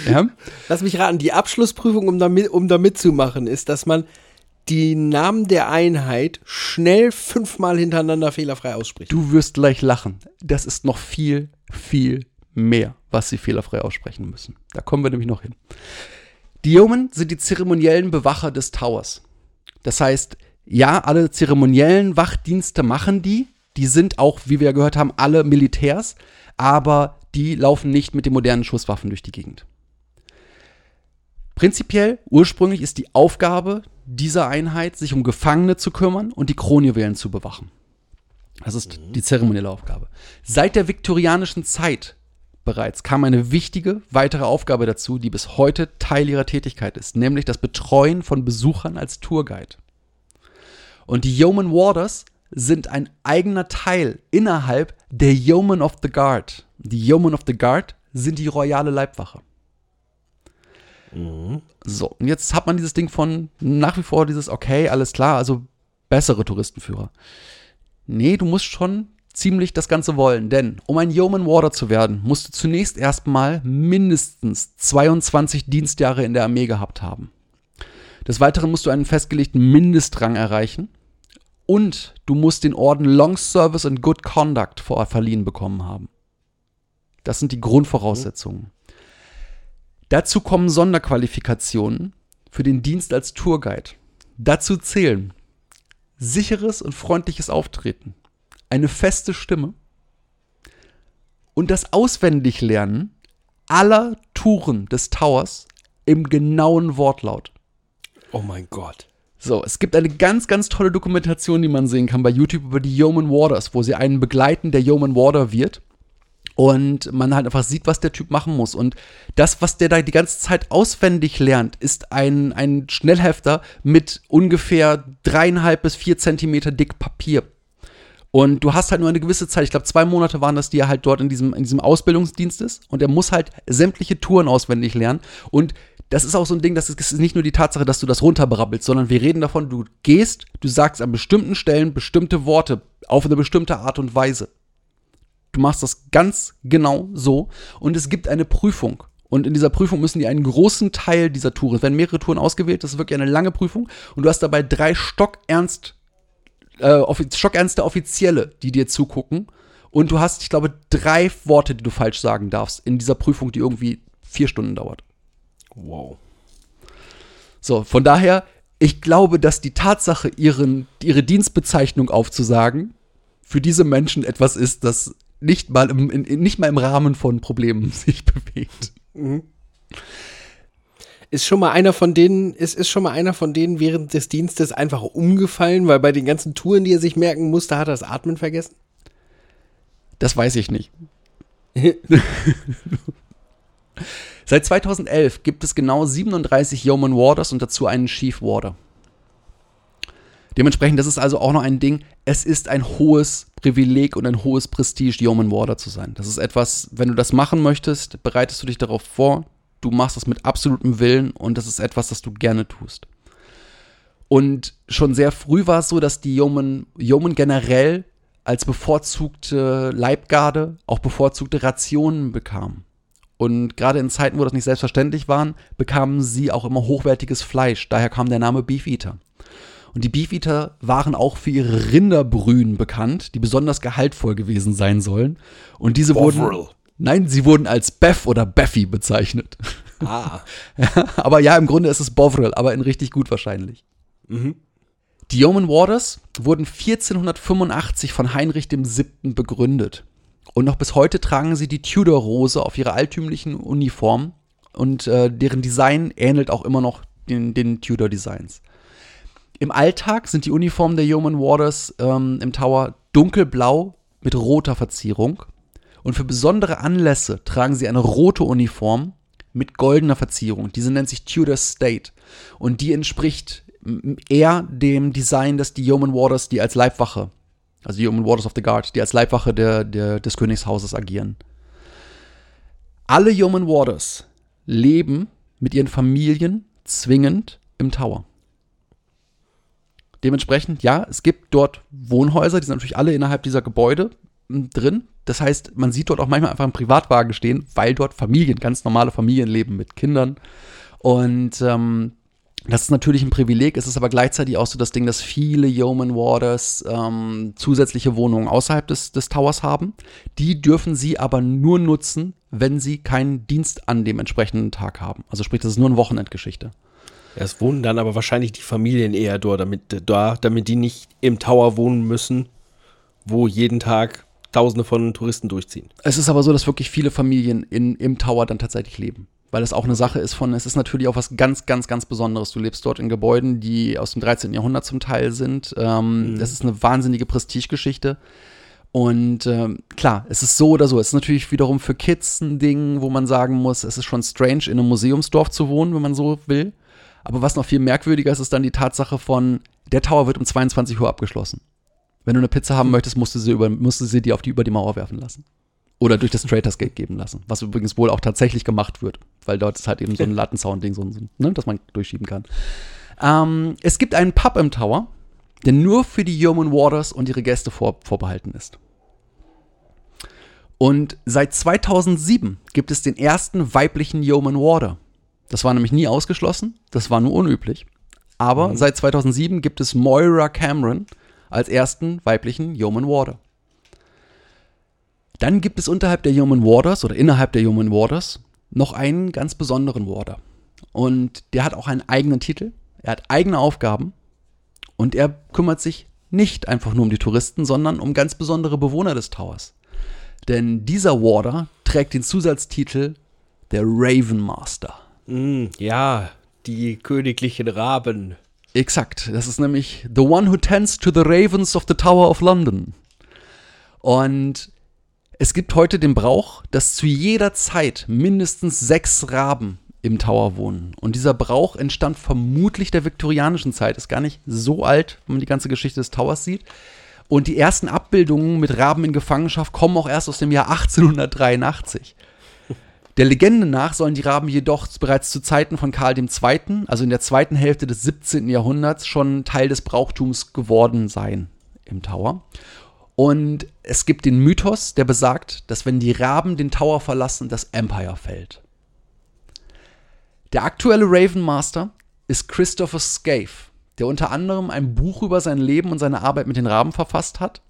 ja? Lass mich raten, die Abschlussprüfung, um da, mit, um da mitzumachen, ist, dass man die Namen der Einheit schnell fünfmal hintereinander fehlerfrei ausspricht. Du wirst gleich lachen. Das ist noch viel, viel mehr, was sie fehlerfrei aussprechen müssen. Da kommen wir nämlich noch hin. Die Yeomen sind die zeremoniellen Bewacher des Towers. Das heißt, ja, alle zeremoniellen Wachdienste machen die. Die sind auch, wie wir gehört haben, alle Militärs, aber die laufen nicht mit den modernen Schusswaffen durch die Gegend. Prinzipiell, ursprünglich ist die Aufgabe dieser Einheit, sich um Gefangene zu kümmern und die Kronjuwelen zu bewachen. Das ist die zeremonielle Aufgabe. Seit der viktorianischen Zeit bereits kam eine wichtige weitere Aufgabe dazu, die bis heute Teil ihrer Tätigkeit ist, nämlich das Betreuen von Besuchern als Tourguide. Und die Yeoman Warders sind ein eigener Teil innerhalb der Yeoman of the Guard. Die Yeoman of the Guard sind die royale Leibwache. So, und jetzt hat man dieses Ding von nach wie vor dieses, okay, alles klar, also bessere Touristenführer. Nee, du musst schon ziemlich das Ganze wollen, denn um ein Yeoman Warder zu werden, musst du zunächst erstmal mindestens 22 Dienstjahre in der Armee gehabt haben. Des Weiteren musst du einen festgelegten Mindestrang erreichen und du musst den Orden Long Service and Good Conduct verliehen bekommen haben. Das sind die Grundvoraussetzungen. Dazu kommen Sonderqualifikationen für den Dienst als Tourguide. Dazu zählen sicheres und freundliches Auftreten, eine feste Stimme und das Auswendiglernen aller Touren des Towers im genauen Wortlaut. Oh mein Gott. So, es gibt eine ganz, ganz tolle Dokumentation, die man sehen kann bei YouTube über die Yeoman Warders, wo sie einen begleiten, der Yeoman Warder wird. Und man halt einfach sieht, was der Typ machen muss. Und das, was der da die ganze Zeit auswendig lernt, ist ein, ein Schnellhefter mit ungefähr dreieinhalb bis vier Zentimeter dick Papier. Und du hast halt nur eine gewisse Zeit, ich glaube zwei Monate waren das, die er halt dort in diesem, in diesem Ausbildungsdienst ist. Und er muss halt sämtliche Touren auswendig lernen. Und das ist auch so ein Ding, das ist, nicht nur die Tatsache, dass du das runterbrabbelst, sondern wir reden davon, du gehst, du sagst an bestimmten Stellen bestimmte Worte auf eine bestimmte Art und Weise. Du machst das ganz genau so und es gibt eine Prüfung. Und in dieser Prüfung müssen die einen großen Teil dieser Touren, es werden mehrere Touren ausgewählt, das ist wirklich eine lange Prüfung und du hast dabei drei stockernst, äh, stockernste Offizielle, die dir zugucken und du hast, ich glaube, drei Worte, die du falsch sagen darfst in dieser Prüfung, die irgendwie vier Stunden dauert. Wow. So, von daher, ich glaube, dass die Tatsache, ihren, ihre Dienstbezeichnung aufzusagen, für diese Menschen etwas ist, das nicht mal im, in, nicht mal im Rahmen von Problemen <laughs> sich bewegt. Ist schon mal einer von denen, ist, ist schon mal einer von denen während des Dienstes einfach umgefallen, weil bei den ganzen Touren, die er sich merken musste, hat er das Atmen vergessen? Das weiß ich nicht. <laughs> Seit 2011 gibt es genau 37 Yeoman Warders und dazu einen Chief Warder. Dementsprechend, das ist also auch noch ein Ding. Es ist ein hohes Privileg und ein hohes Prestige, Yeoman Warder zu sein. Das ist etwas, wenn du das machen möchtest, bereitest du dich darauf vor. Du machst das mit absolutem Willen und das ist etwas, das du gerne tust. Und schon sehr früh war es so, dass die Yeoman, Yeoman generell als bevorzugte Leibgarde auch bevorzugte Rationen bekamen. Und gerade in Zeiten, wo das nicht selbstverständlich waren, bekamen sie auch immer hochwertiges Fleisch. Daher kam der Name Beef Eater. Und die Beef Eater waren auch für ihre Rinderbrühen bekannt, die besonders gehaltvoll gewesen sein sollen. Und diese Bovril. wurden. Nein, sie wurden als Beff oder Beffy bezeichnet. Ah. <laughs> aber ja, im Grunde ist es Bovril, aber in richtig gut wahrscheinlich. Die Yeoman Warders wurden 1485 von Heinrich VII. begründet. Und noch bis heute tragen sie die Tudor-Rose auf ihrer altümlichen Uniform und äh, deren Design ähnelt auch immer noch den, den Tudor-Designs. Im Alltag sind die Uniformen der Yeoman Warders ähm, im Tower dunkelblau mit roter Verzierung. Und für besondere Anlässe tragen sie eine rote Uniform mit goldener Verzierung. Diese nennt sich Tudor State. Und die entspricht eher dem Design, das die Yeoman Warders, die als Leibwache, also die Yeoman Warders of the Guard, die als Leibwache der, der, des Königshauses agieren. Alle Yeoman Warders leben mit ihren Familien zwingend im Tower. Dementsprechend, ja, es gibt dort Wohnhäuser, die sind natürlich alle innerhalb dieser Gebäude m, drin. Das heißt, man sieht dort auch manchmal einfach einen Privatwagen stehen, weil dort Familien, ganz normale Familien leben mit Kindern. Und ähm, das ist natürlich ein Privileg, es ist aber gleichzeitig auch so das Ding, dass viele Yeoman Warders ähm, zusätzliche Wohnungen außerhalb des, des Towers haben. Die dürfen sie aber nur nutzen, wenn sie keinen Dienst an dem entsprechenden Tag haben. Also sprich, das ist nur eine Wochenendgeschichte. Es wohnen dann aber wahrscheinlich die Familien eher dort, damit, da, damit die nicht im Tower wohnen müssen, wo jeden Tag Tausende von Touristen durchziehen. Es ist aber so, dass wirklich viele Familien in, im Tower dann tatsächlich leben. Weil es auch eine Sache ist von, es ist natürlich auch was ganz, ganz, ganz Besonderes. Du lebst dort in Gebäuden, die aus dem 13. Jahrhundert zum Teil sind. Ähm, Das ist eine wahnsinnige Prestigegeschichte. Und ähm, klar, es ist so oder so. Es ist natürlich wiederum für Kids ein Ding, wo man sagen muss, es ist schon strange, in einem Museumsdorf zu wohnen, wenn man so will. Aber was noch viel merkwürdiger ist, ist dann die Tatsache von, der Tower wird um 22 Uhr abgeschlossen. Wenn du eine Pizza haben möchtest, musst du sie, über, musst du sie dir auf die, über die Mauer werfen lassen. Oder durch das Traitors Gate geben lassen. Was übrigens wohl auch tatsächlich gemacht wird. Weil dort ist halt eben so ein Lattenzaun-Ding, so, so, ne, das man durchschieben kann. Ähm, es gibt einen Pub im Tower, der nur für die Yeoman Warders und ihre Gäste vor, vorbehalten ist. Und seit 2007 gibt es den ersten weiblichen Yeoman Warder. Das war nämlich nie ausgeschlossen, das war nur unüblich. Aber seit 2007 gibt es Moira Cameron als ersten weiblichen Yeoman Warder. Dann gibt es unterhalb der Yeoman Warders oder innerhalb der Yeoman Warders noch einen ganz besonderen Warder. Und der hat auch einen eigenen Titel, er hat eigene Aufgaben und er kümmert sich nicht einfach nur um die Touristen, sondern um ganz besondere Bewohner des Towers. Denn dieser Warder trägt den Zusatztitel der Raven Master. Mm, ja, die königlichen Raben. Exakt. Das ist nämlich The One Who Tends to the Ravens of the Tower of London. Und es gibt heute den Brauch, dass zu jeder Zeit mindestens sechs Raben im Tower wohnen. Und dieser Brauch entstand vermutlich der viktorianischen Zeit. Ist gar nicht so alt, wenn man die ganze Geschichte des Towers sieht. Und die ersten Abbildungen mit Raben in Gefangenschaft kommen auch erst aus dem Jahr 1883. Der Legende nach sollen die Raben jedoch bereits zu Zeiten von Karl II., also in der zweiten Hälfte des 17. Jahrhunderts, schon Teil des Brauchtums geworden sein im Tower. Und es gibt den Mythos, der besagt, dass wenn die Raben den Tower verlassen, das Empire fällt. Der aktuelle Raven Master ist Christopher Scaife, der unter anderem ein Buch über sein Leben und seine Arbeit mit den Raben verfasst hat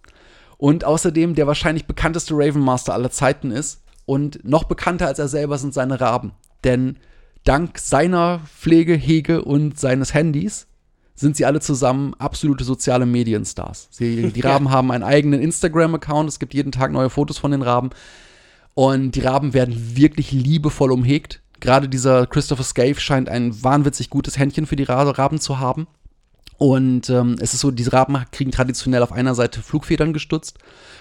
und außerdem der wahrscheinlich bekannteste Raven Master aller Zeiten ist und noch bekannter als er selber sind seine Raben. Denn dank seiner Pflege, Hege und seines Handys sind sie alle zusammen absolute soziale Medienstars. Sie, <laughs> die Raben haben einen eigenen Instagram-Account, es gibt jeden Tag neue Fotos von den Raben und die Raben werden wirklich liebevoll umhegt. Gerade dieser Christopher Scaife scheint ein wahnwitzig gutes Händchen für die Ra- Raben zu haben. Und ähm, es ist so, diese Raben kriegen traditionell auf einer Seite Flugfedern gestutzt.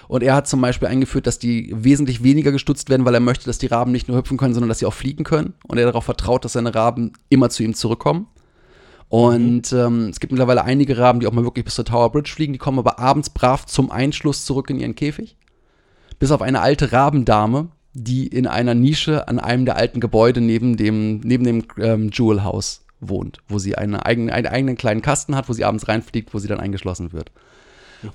Und er hat zum Beispiel eingeführt, dass die wesentlich weniger gestutzt werden, weil er möchte, dass die Raben nicht nur hüpfen können, sondern dass sie auch fliegen können. Und er darauf vertraut, dass seine Raben immer zu ihm zurückkommen. Und ähm, es gibt mittlerweile einige Raben, die auch mal wirklich bis zur Tower Bridge fliegen. Die kommen aber abends brav zum Einschluss zurück in ihren Käfig. Bis auf eine alte Rabendame, die in einer Nische an einem der alten Gebäude neben dem, neben dem ähm, Jewel House wohnt, wo sie eine eigene, einen eigenen kleinen Kasten hat, wo sie abends reinfliegt, wo sie dann eingeschlossen wird.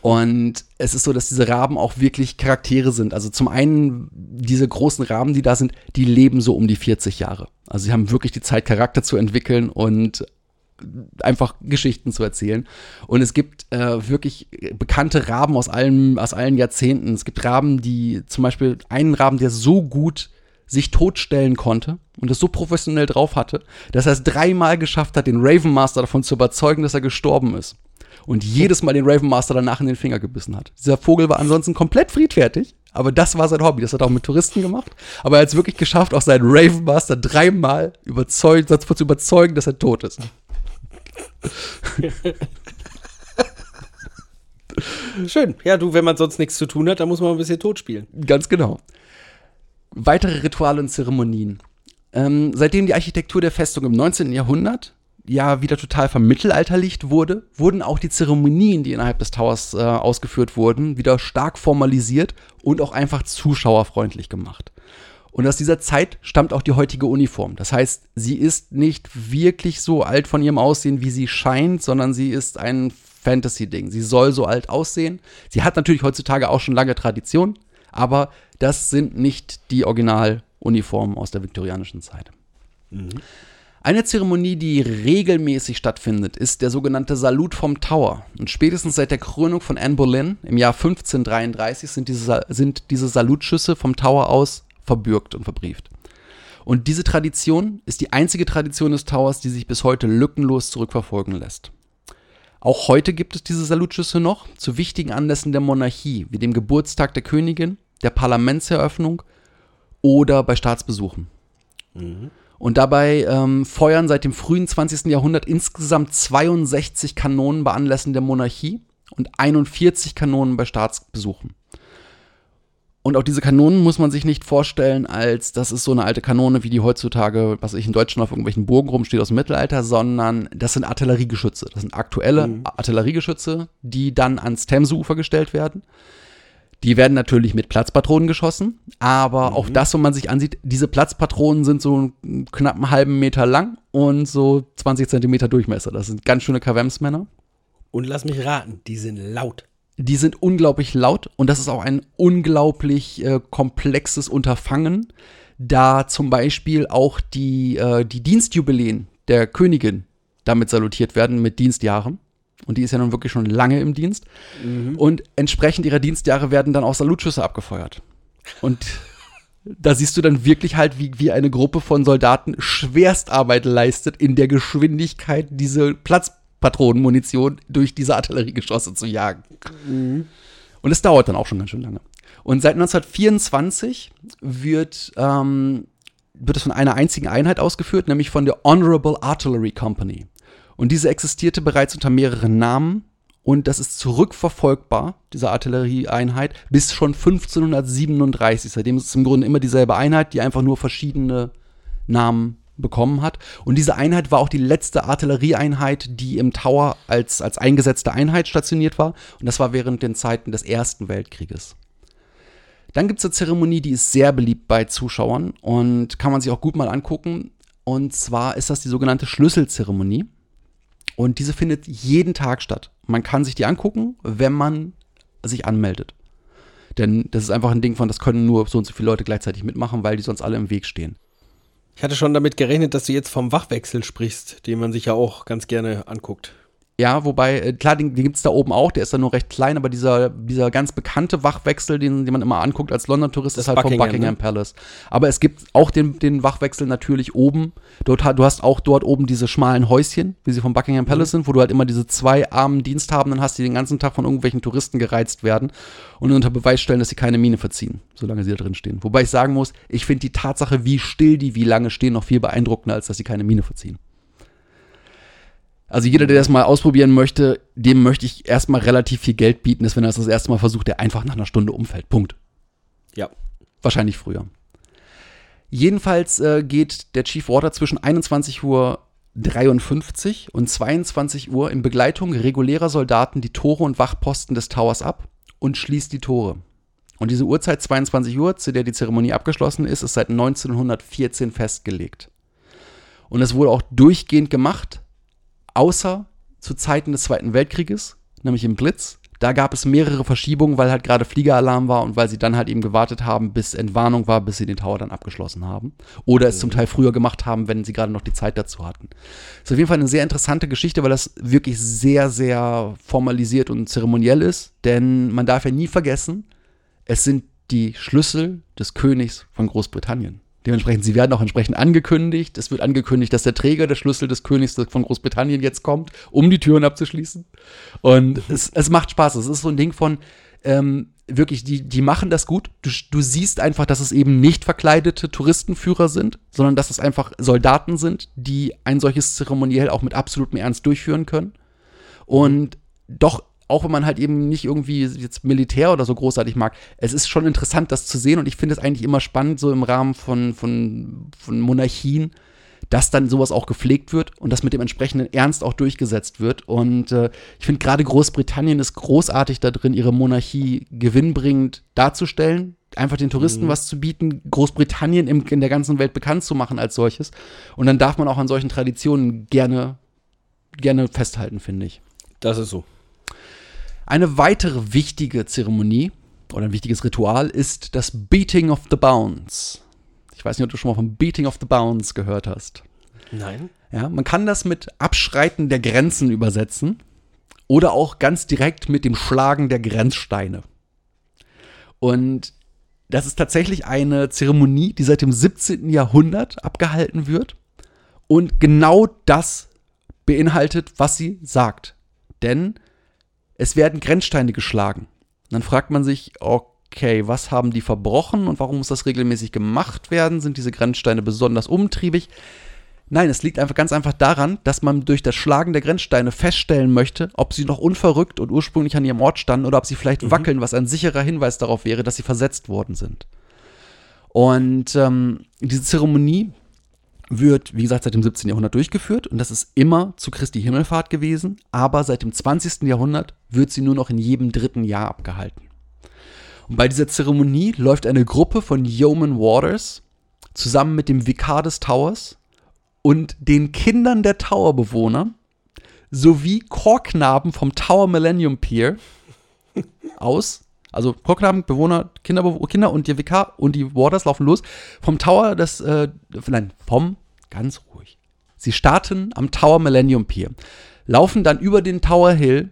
Und es ist so, dass diese Raben auch wirklich Charaktere sind. Also zum einen, diese großen Raben, die da sind, die leben so um die 40 Jahre. Also sie haben wirklich die Zeit, Charakter zu entwickeln und einfach Geschichten zu erzählen. Und es gibt äh, wirklich bekannte Raben aus allen, aus allen Jahrzehnten. Es gibt Raben, die zum Beispiel einen Raben, der so gut sich totstellen konnte und das so professionell drauf hatte, dass er es dreimal geschafft hat, den Raven Master davon zu überzeugen, dass er gestorben ist. und jedes Mal den Ravenmaster danach in den Finger gebissen hat. Dieser Vogel war ansonsten komplett friedfertig, aber das war sein Hobby. Das hat er auch mit Touristen gemacht. Aber er hat es wirklich geschafft, auch seinen Ravenmaster dreimal überzeugt, davon zu überzeugen, dass er tot ist. Schön. Ja, du, wenn man sonst nichts zu tun hat, dann muss man ein bisschen tot spielen. Ganz genau. Weitere Rituale und Zeremonien. Ähm, seitdem die Architektur der Festung im 19. Jahrhundert ja wieder total vermittelalterlicht wurde, wurden auch die Zeremonien, die innerhalb des Towers äh, ausgeführt wurden, wieder stark formalisiert und auch einfach zuschauerfreundlich gemacht. Und aus dieser Zeit stammt auch die heutige Uniform. Das heißt, sie ist nicht wirklich so alt von ihrem Aussehen, wie sie scheint, sondern sie ist ein Fantasy-Ding. Sie soll so alt aussehen. Sie hat natürlich heutzutage auch schon lange Tradition, aber das sind nicht die Originaluniformen aus der viktorianischen Zeit. Eine Zeremonie, die regelmäßig stattfindet, ist der sogenannte Salut vom Tower. Und spätestens seit der Krönung von Anne Boleyn im Jahr 1533 sind diese, sind diese Salutschüsse vom Tower aus verbürgt und verbrieft. Und diese Tradition ist die einzige Tradition des Towers, die sich bis heute lückenlos zurückverfolgen lässt. Auch heute gibt es diese Salutschüsse noch zu wichtigen Anlässen der Monarchie, wie dem Geburtstag der Königin, der Parlamentseröffnung oder bei Staatsbesuchen. Und dabei ähm, feuern seit dem frühen 20. Jahrhundert insgesamt 62 Kanonen bei Anlässen der Monarchie und 41 Kanonen bei Staatsbesuchen. Und auch diese Kanonen muss man sich nicht vorstellen, als das ist so eine alte Kanone, wie die heutzutage, was ich in Deutschland auf irgendwelchen Burgen rumsteht aus dem Mittelalter, sondern das sind Artilleriegeschütze. Das sind aktuelle Artilleriegeschütze, die dann ans Themseufer gestellt werden. Die werden natürlich mit Platzpatronen geschossen, aber auch das, wenn man sich ansieht, diese Platzpatronen sind so einen knappen halben Meter lang und so 20 Zentimeter Durchmesser. Das sind ganz schöne Kavemsmänner. Und lass mich raten, die sind laut. Die sind unglaublich laut und das ist auch ein unglaublich äh, komplexes Unterfangen, da zum Beispiel auch die, äh, die Dienstjubiläen der Königin damit salutiert werden mit Dienstjahren. Und die ist ja nun wirklich schon lange im Dienst. Und entsprechend ihrer Dienstjahre werden dann auch Salutschüsse abgefeuert. Und da siehst du dann wirklich halt, wie, wie eine Gruppe von Soldaten Schwerstarbeit leistet, in der Geschwindigkeit diese Platzpatronenmunition durch diese Artilleriegeschosse zu jagen. Und es dauert dann auch schon ganz schön lange. Und seit 1924 wird, ähm, wird es von einer einzigen Einheit ausgeführt, nämlich von der Honorable Artillery Company. Und diese existierte bereits unter mehreren Namen und das ist zurückverfolgbar, diese Artillerieeinheit, bis schon 1537. Seitdem ist es im Grunde immer dieselbe Einheit, die einfach nur verschiedene Namen bekommen hat. Und diese Einheit war auch die letzte Artillerieeinheit, die im Tower als, als eingesetzte Einheit stationiert war. Und das war während den Zeiten des Ersten Weltkrieges. Dann gibt es eine Zeremonie, die ist sehr beliebt bei Zuschauern und kann man sich auch gut mal angucken. Und zwar ist das die sogenannte Schlüsselzeremonie. Und diese findet jeden Tag statt. Man kann sich die angucken, wenn man sich anmeldet. Denn das ist einfach ein Ding von, das können nur so und so viele Leute gleichzeitig mitmachen, weil die sonst alle im Weg stehen. Ich hatte schon damit gerechnet, dass du jetzt vom Wachwechsel sprichst, den man sich ja auch ganz gerne anguckt. Ja, wobei, äh, klar, den, den gibt es da oben auch, der ist dann nur recht klein, aber dieser, dieser ganz bekannte Wachwechsel, den, den man immer anguckt als London-Tourist, ist halt vom Buckingham, Buckingham ne? Palace. Aber es gibt auch den, den Wachwechsel natürlich oben. Dort, du hast auch dort oben diese schmalen Häuschen, wie sie vom Buckingham Palace sind, wo du halt immer diese zwei armen Diensthabenden hast, die den ganzen Tag von irgendwelchen Touristen gereizt werden und unter Beweis stellen, dass sie keine Miene verziehen, solange sie da drin stehen. Wobei ich sagen muss, ich finde die Tatsache, wie still die, wie lange stehen, noch viel beeindruckender, als dass sie keine Miene verziehen. Also jeder, der das mal ausprobieren möchte, dem möchte ich erstmal relativ viel Geld bieten, ist, wenn er das das erste Mal versucht, der einfach nach einer Stunde umfällt. Punkt. Ja. Wahrscheinlich früher. Jedenfalls äh, geht der Chief Warder zwischen 21 Uhr 53 und 22 Uhr in Begleitung regulärer Soldaten die Tore und Wachposten des Towers ab und schließt die Tore. Und diese Uhrzeit 22 Uhr, zu der die Zeremonie abgeschlossen ist, ist seit 1914 festgelegt. Und es wurde auch durchgehend gemacht, außer zu Zeiten des Zweiten Weltkrieges, nämlich im Blitz. Da gab es mehrere Verschiebungen, weil halt gerade Fliegeralarm war und weil sie dann halt eben gewartet haben, bis Entwarnung war, bis sie den Tower dann abgeschlossen haben. Oder es zum Teil früher gemacht haben, wenn sie gerade noch die Zeit dazu hatten. Ist auf jeden Fall eine sehr interessante Geschichte, weil das wirklich sehr, sehr formalisiert und zeremoniell ist. Denn man darf ja nie vergessen, es sind die Schlüssel des Königs von Großbritannien. Dementsprechend, sie werden auch entsprechend angekündigt. Es wird angekündigt, dass der Träger der Schlüssel des Königs von Großbritannien jetzt kommt, um die Türen abzuschließen. Und <laughs> es, es macht Spaß. Es ist so ein Ding von, ähm, wirklich, die, die machen das gut. Du, du siehst einfach, dass es eben nicht verkleidete Touristenführer sind, sondern dass es einfach Soldaten sind, die ein solches Zeremoniell auch mit absolutem Ernst durchführen können. Und doch auch wenn man halt eben nicht irgendwie jetzt Militär oder so großartig mag, es ist schon interessant, das zu sehen und ich finde es eigentlich immer spannend, so im Rahmen von, von, von Monarchien, dass dann sowas auch gepflegt wird und das mit dem entsprechenden Ernst auch durchgesetzt wird. Und äh, ich finde gerade Großbritannien ist großartig da drin, ihre Monarchie gewinnbringend darzustellen, einfach den Touristen mhm. was zu bieten, Großbritannien im, in der ganzen Welt bekannt zu machen als solches. Und dann darf man auch an solchen Traditionen gerne, gerne festhalten, finde ich. Das ist so. Eine weitere wichtige Zeremonie oder ein wichtiges Ritual ist das Beating of the Bounds. Ich weiß nicht, ob du schon mal vom Beating of the Bounds gehört hast. Nein. Ja, man kann das mit Abschreiten der Grenzen übersetzen oder auch ganz direkt mit dem Schlagen der Grenzsteine. Und das ist tatsächlich eine Zeremonie, die seit dem 17. Jahrhundert abgehalten wird und genau das beinhaltet, was sie sagt. Denn es werden Grenzsteine geschlagen. Und dann fragt man sich, okay, was haben die verbrochen und warum muss das regelmäßig gemacht werden? Sind diese Grenzsteine besonders umtriebig? Nein, es liegt einfach ganz einfach daran, dass man durch das Schlagen der Grenzsteine feststellen möchte, ob sie noch unverrückt und ursprünglich an ihrem Ort standen oder ob sie vielleicht mhm. wackeln, was ein sicherer Hinweis darauf wäre, dass sie versetzt worden sind. Und ähm, diese Zeremonie wird, wie gesagt, seit dem 17. Jahrhundert durchgeführt und das ist immer zu Christi Himmelfahrt gewesen, aber seit dem 20. Jahrhundert wird sie nur noch in jedem dritten Jahr abgehalten. Und bei dieser Zeremonie läuft eine Gruppe von Yeoman Waters zusammen mit dem Vikar des Towers und den Kindern der Towerbewohner sowie Chorknaben vom Tower Millennium Pier aus. Also Chorknaben, Bewohner, Kinder, Kinder und die Vikar und die Waters laufen los vom Tower des, äh, nein, vom Ganz ruhig. Sie starten am Tower Millennium Pier, laufen dann über den Tower Hill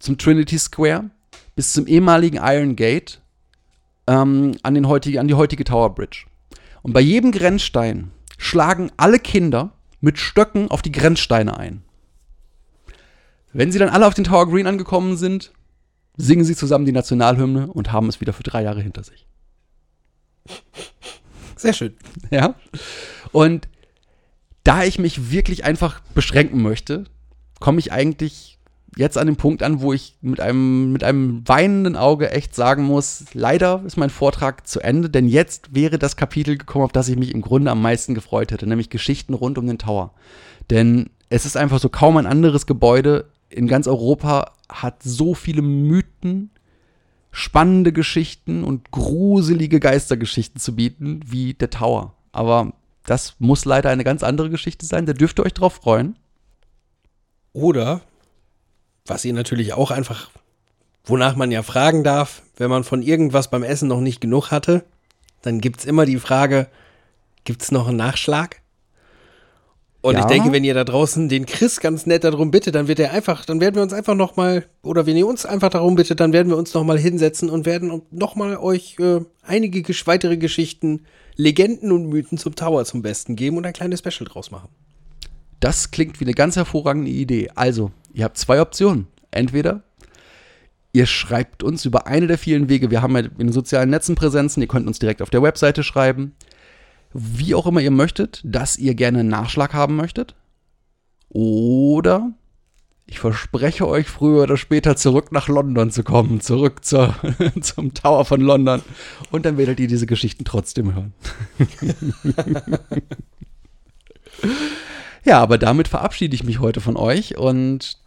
zum Trinity Square bis zum ehemaligen Iron Gate ähm, an, den heutige, an die heutige Tower Bridge. Und bei jedem Grenzstein schlagen alle Kinder mit Stöcken auf die Grenzsteine ein. Wenn sie dann alle auf den Tower Green angekommen sind, singen sie zusammen die Nationalhymne und haben es wieder für drei Jahre hinter sich. Sehr schön. Ja. Und da ich mich wirklich einfach beschränken möchte, komme ich eigentlich jetzt an den Punkt an, wo ich mit einem, mit einem weinenden Auge echt sagen muss, leider ist mein Vortrag zu Ende, denn jetzt wäre das Kapitel gekommen, auf das ich mich im Grunde am meisten gefreut hätte, nämlich Geschichten rund um den Tower. Denn es ist einfach so kaum ein anderes Gebäude in ganz Europa hat so viele Mythen, spannende Geschichten und gruselige Geistergeschichten zu bieten wie der Tower. Aber das muss leider eine ganz andere Geschichte sein. Da dürft ihr euch drauf freuen. Oder, was ihr natürlich auch einfach, wonach man ja fragen darf, wenn man von irgendwas beim Essen noch nicht genug hatte, dann gibt es immer die Frage, gibt es noch einen Nachschlag? Und ja. ich denke, wenn ihr da draußen den Chris ganz nett darum bittet, dann wird er einfach, dann werden wir uns einfach noch mal, oder wenn ihr uns einfach darum bittet, dann werden wir uns noch mal hinsetzen und werden noch mal euch äh, einige weitere Geschichten Legenden und Mythen zum Tower zum Besten geben und ein kleines Special draus machen. Das klingt wie eine ganz hervorragende Idee. Also, ihr habt zwei Optionen. Entweder ihr schreibt uns über eine der vielen Wege. Wir haben ja in den sozialen Netzen Präsenzen. Ihr könnt uns direkt auf der Webseite schreiben. Wie auch immer ihr möchtet, dass ihr gerne einen Nachschlag haben möchtet. Oder ich verspreche euch, früher oder später zurück nach London zu kommen, zurück zur, <laughs> zum Tower von London. Und dann werdet ihr diese Geschichten trotzdem hören. <laughs> ja, aber damit verabschiede ich mich heute von euch und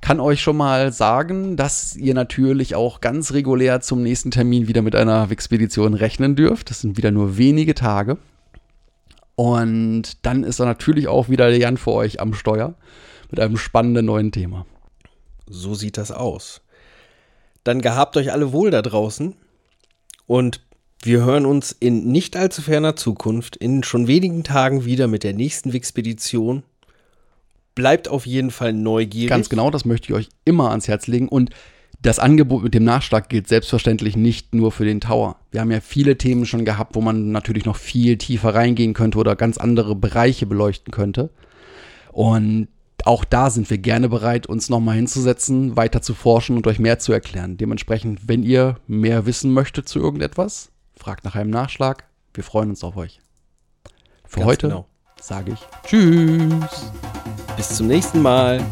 kann euch schon mal sagen, dass ihr natürlich auch ganz regulär zum nächsten Termin wieder mit einer Expedition rechnen dürft. Das sind wieder nur wenige Tage. Und dann ist da natürlich auch wieder der Jan für euch am Steuer mit einem spannenden neuen Thema. So sieht das aus. Dann gehabt euch alle wohl da draußen und wir hören uns in nicht allzu ferner Zukunft in schon wenigen Tagen wieder mit der nächsten Wixpedition. Bleibt auf jeden Fall neugierig. Ganz genau, das möchte ich euch immer ans Herz legen und Das Angebot mit dem Nachschlag gilt selbstverständlich nicht nur für den Tower. Wir haben ja viele Themen schon gehabt, wo man natürlich noch viel tiefer reingehen könnte oder ganz andere Bereiche beleuchten könnte. Und auch da sind wir gerne bereit, uns nochmal hinzusetzen, weiter zu forschen und euch mehr zu erklären. Dementsprechend, wenn ihr mehr wissen möchtet zu irgendetwas, fragt nach einem Nachschlag. Wir freuen uns auf euch. Für Ganz heute genau. sage ich Tschüss. Bis zum nächsten Mal.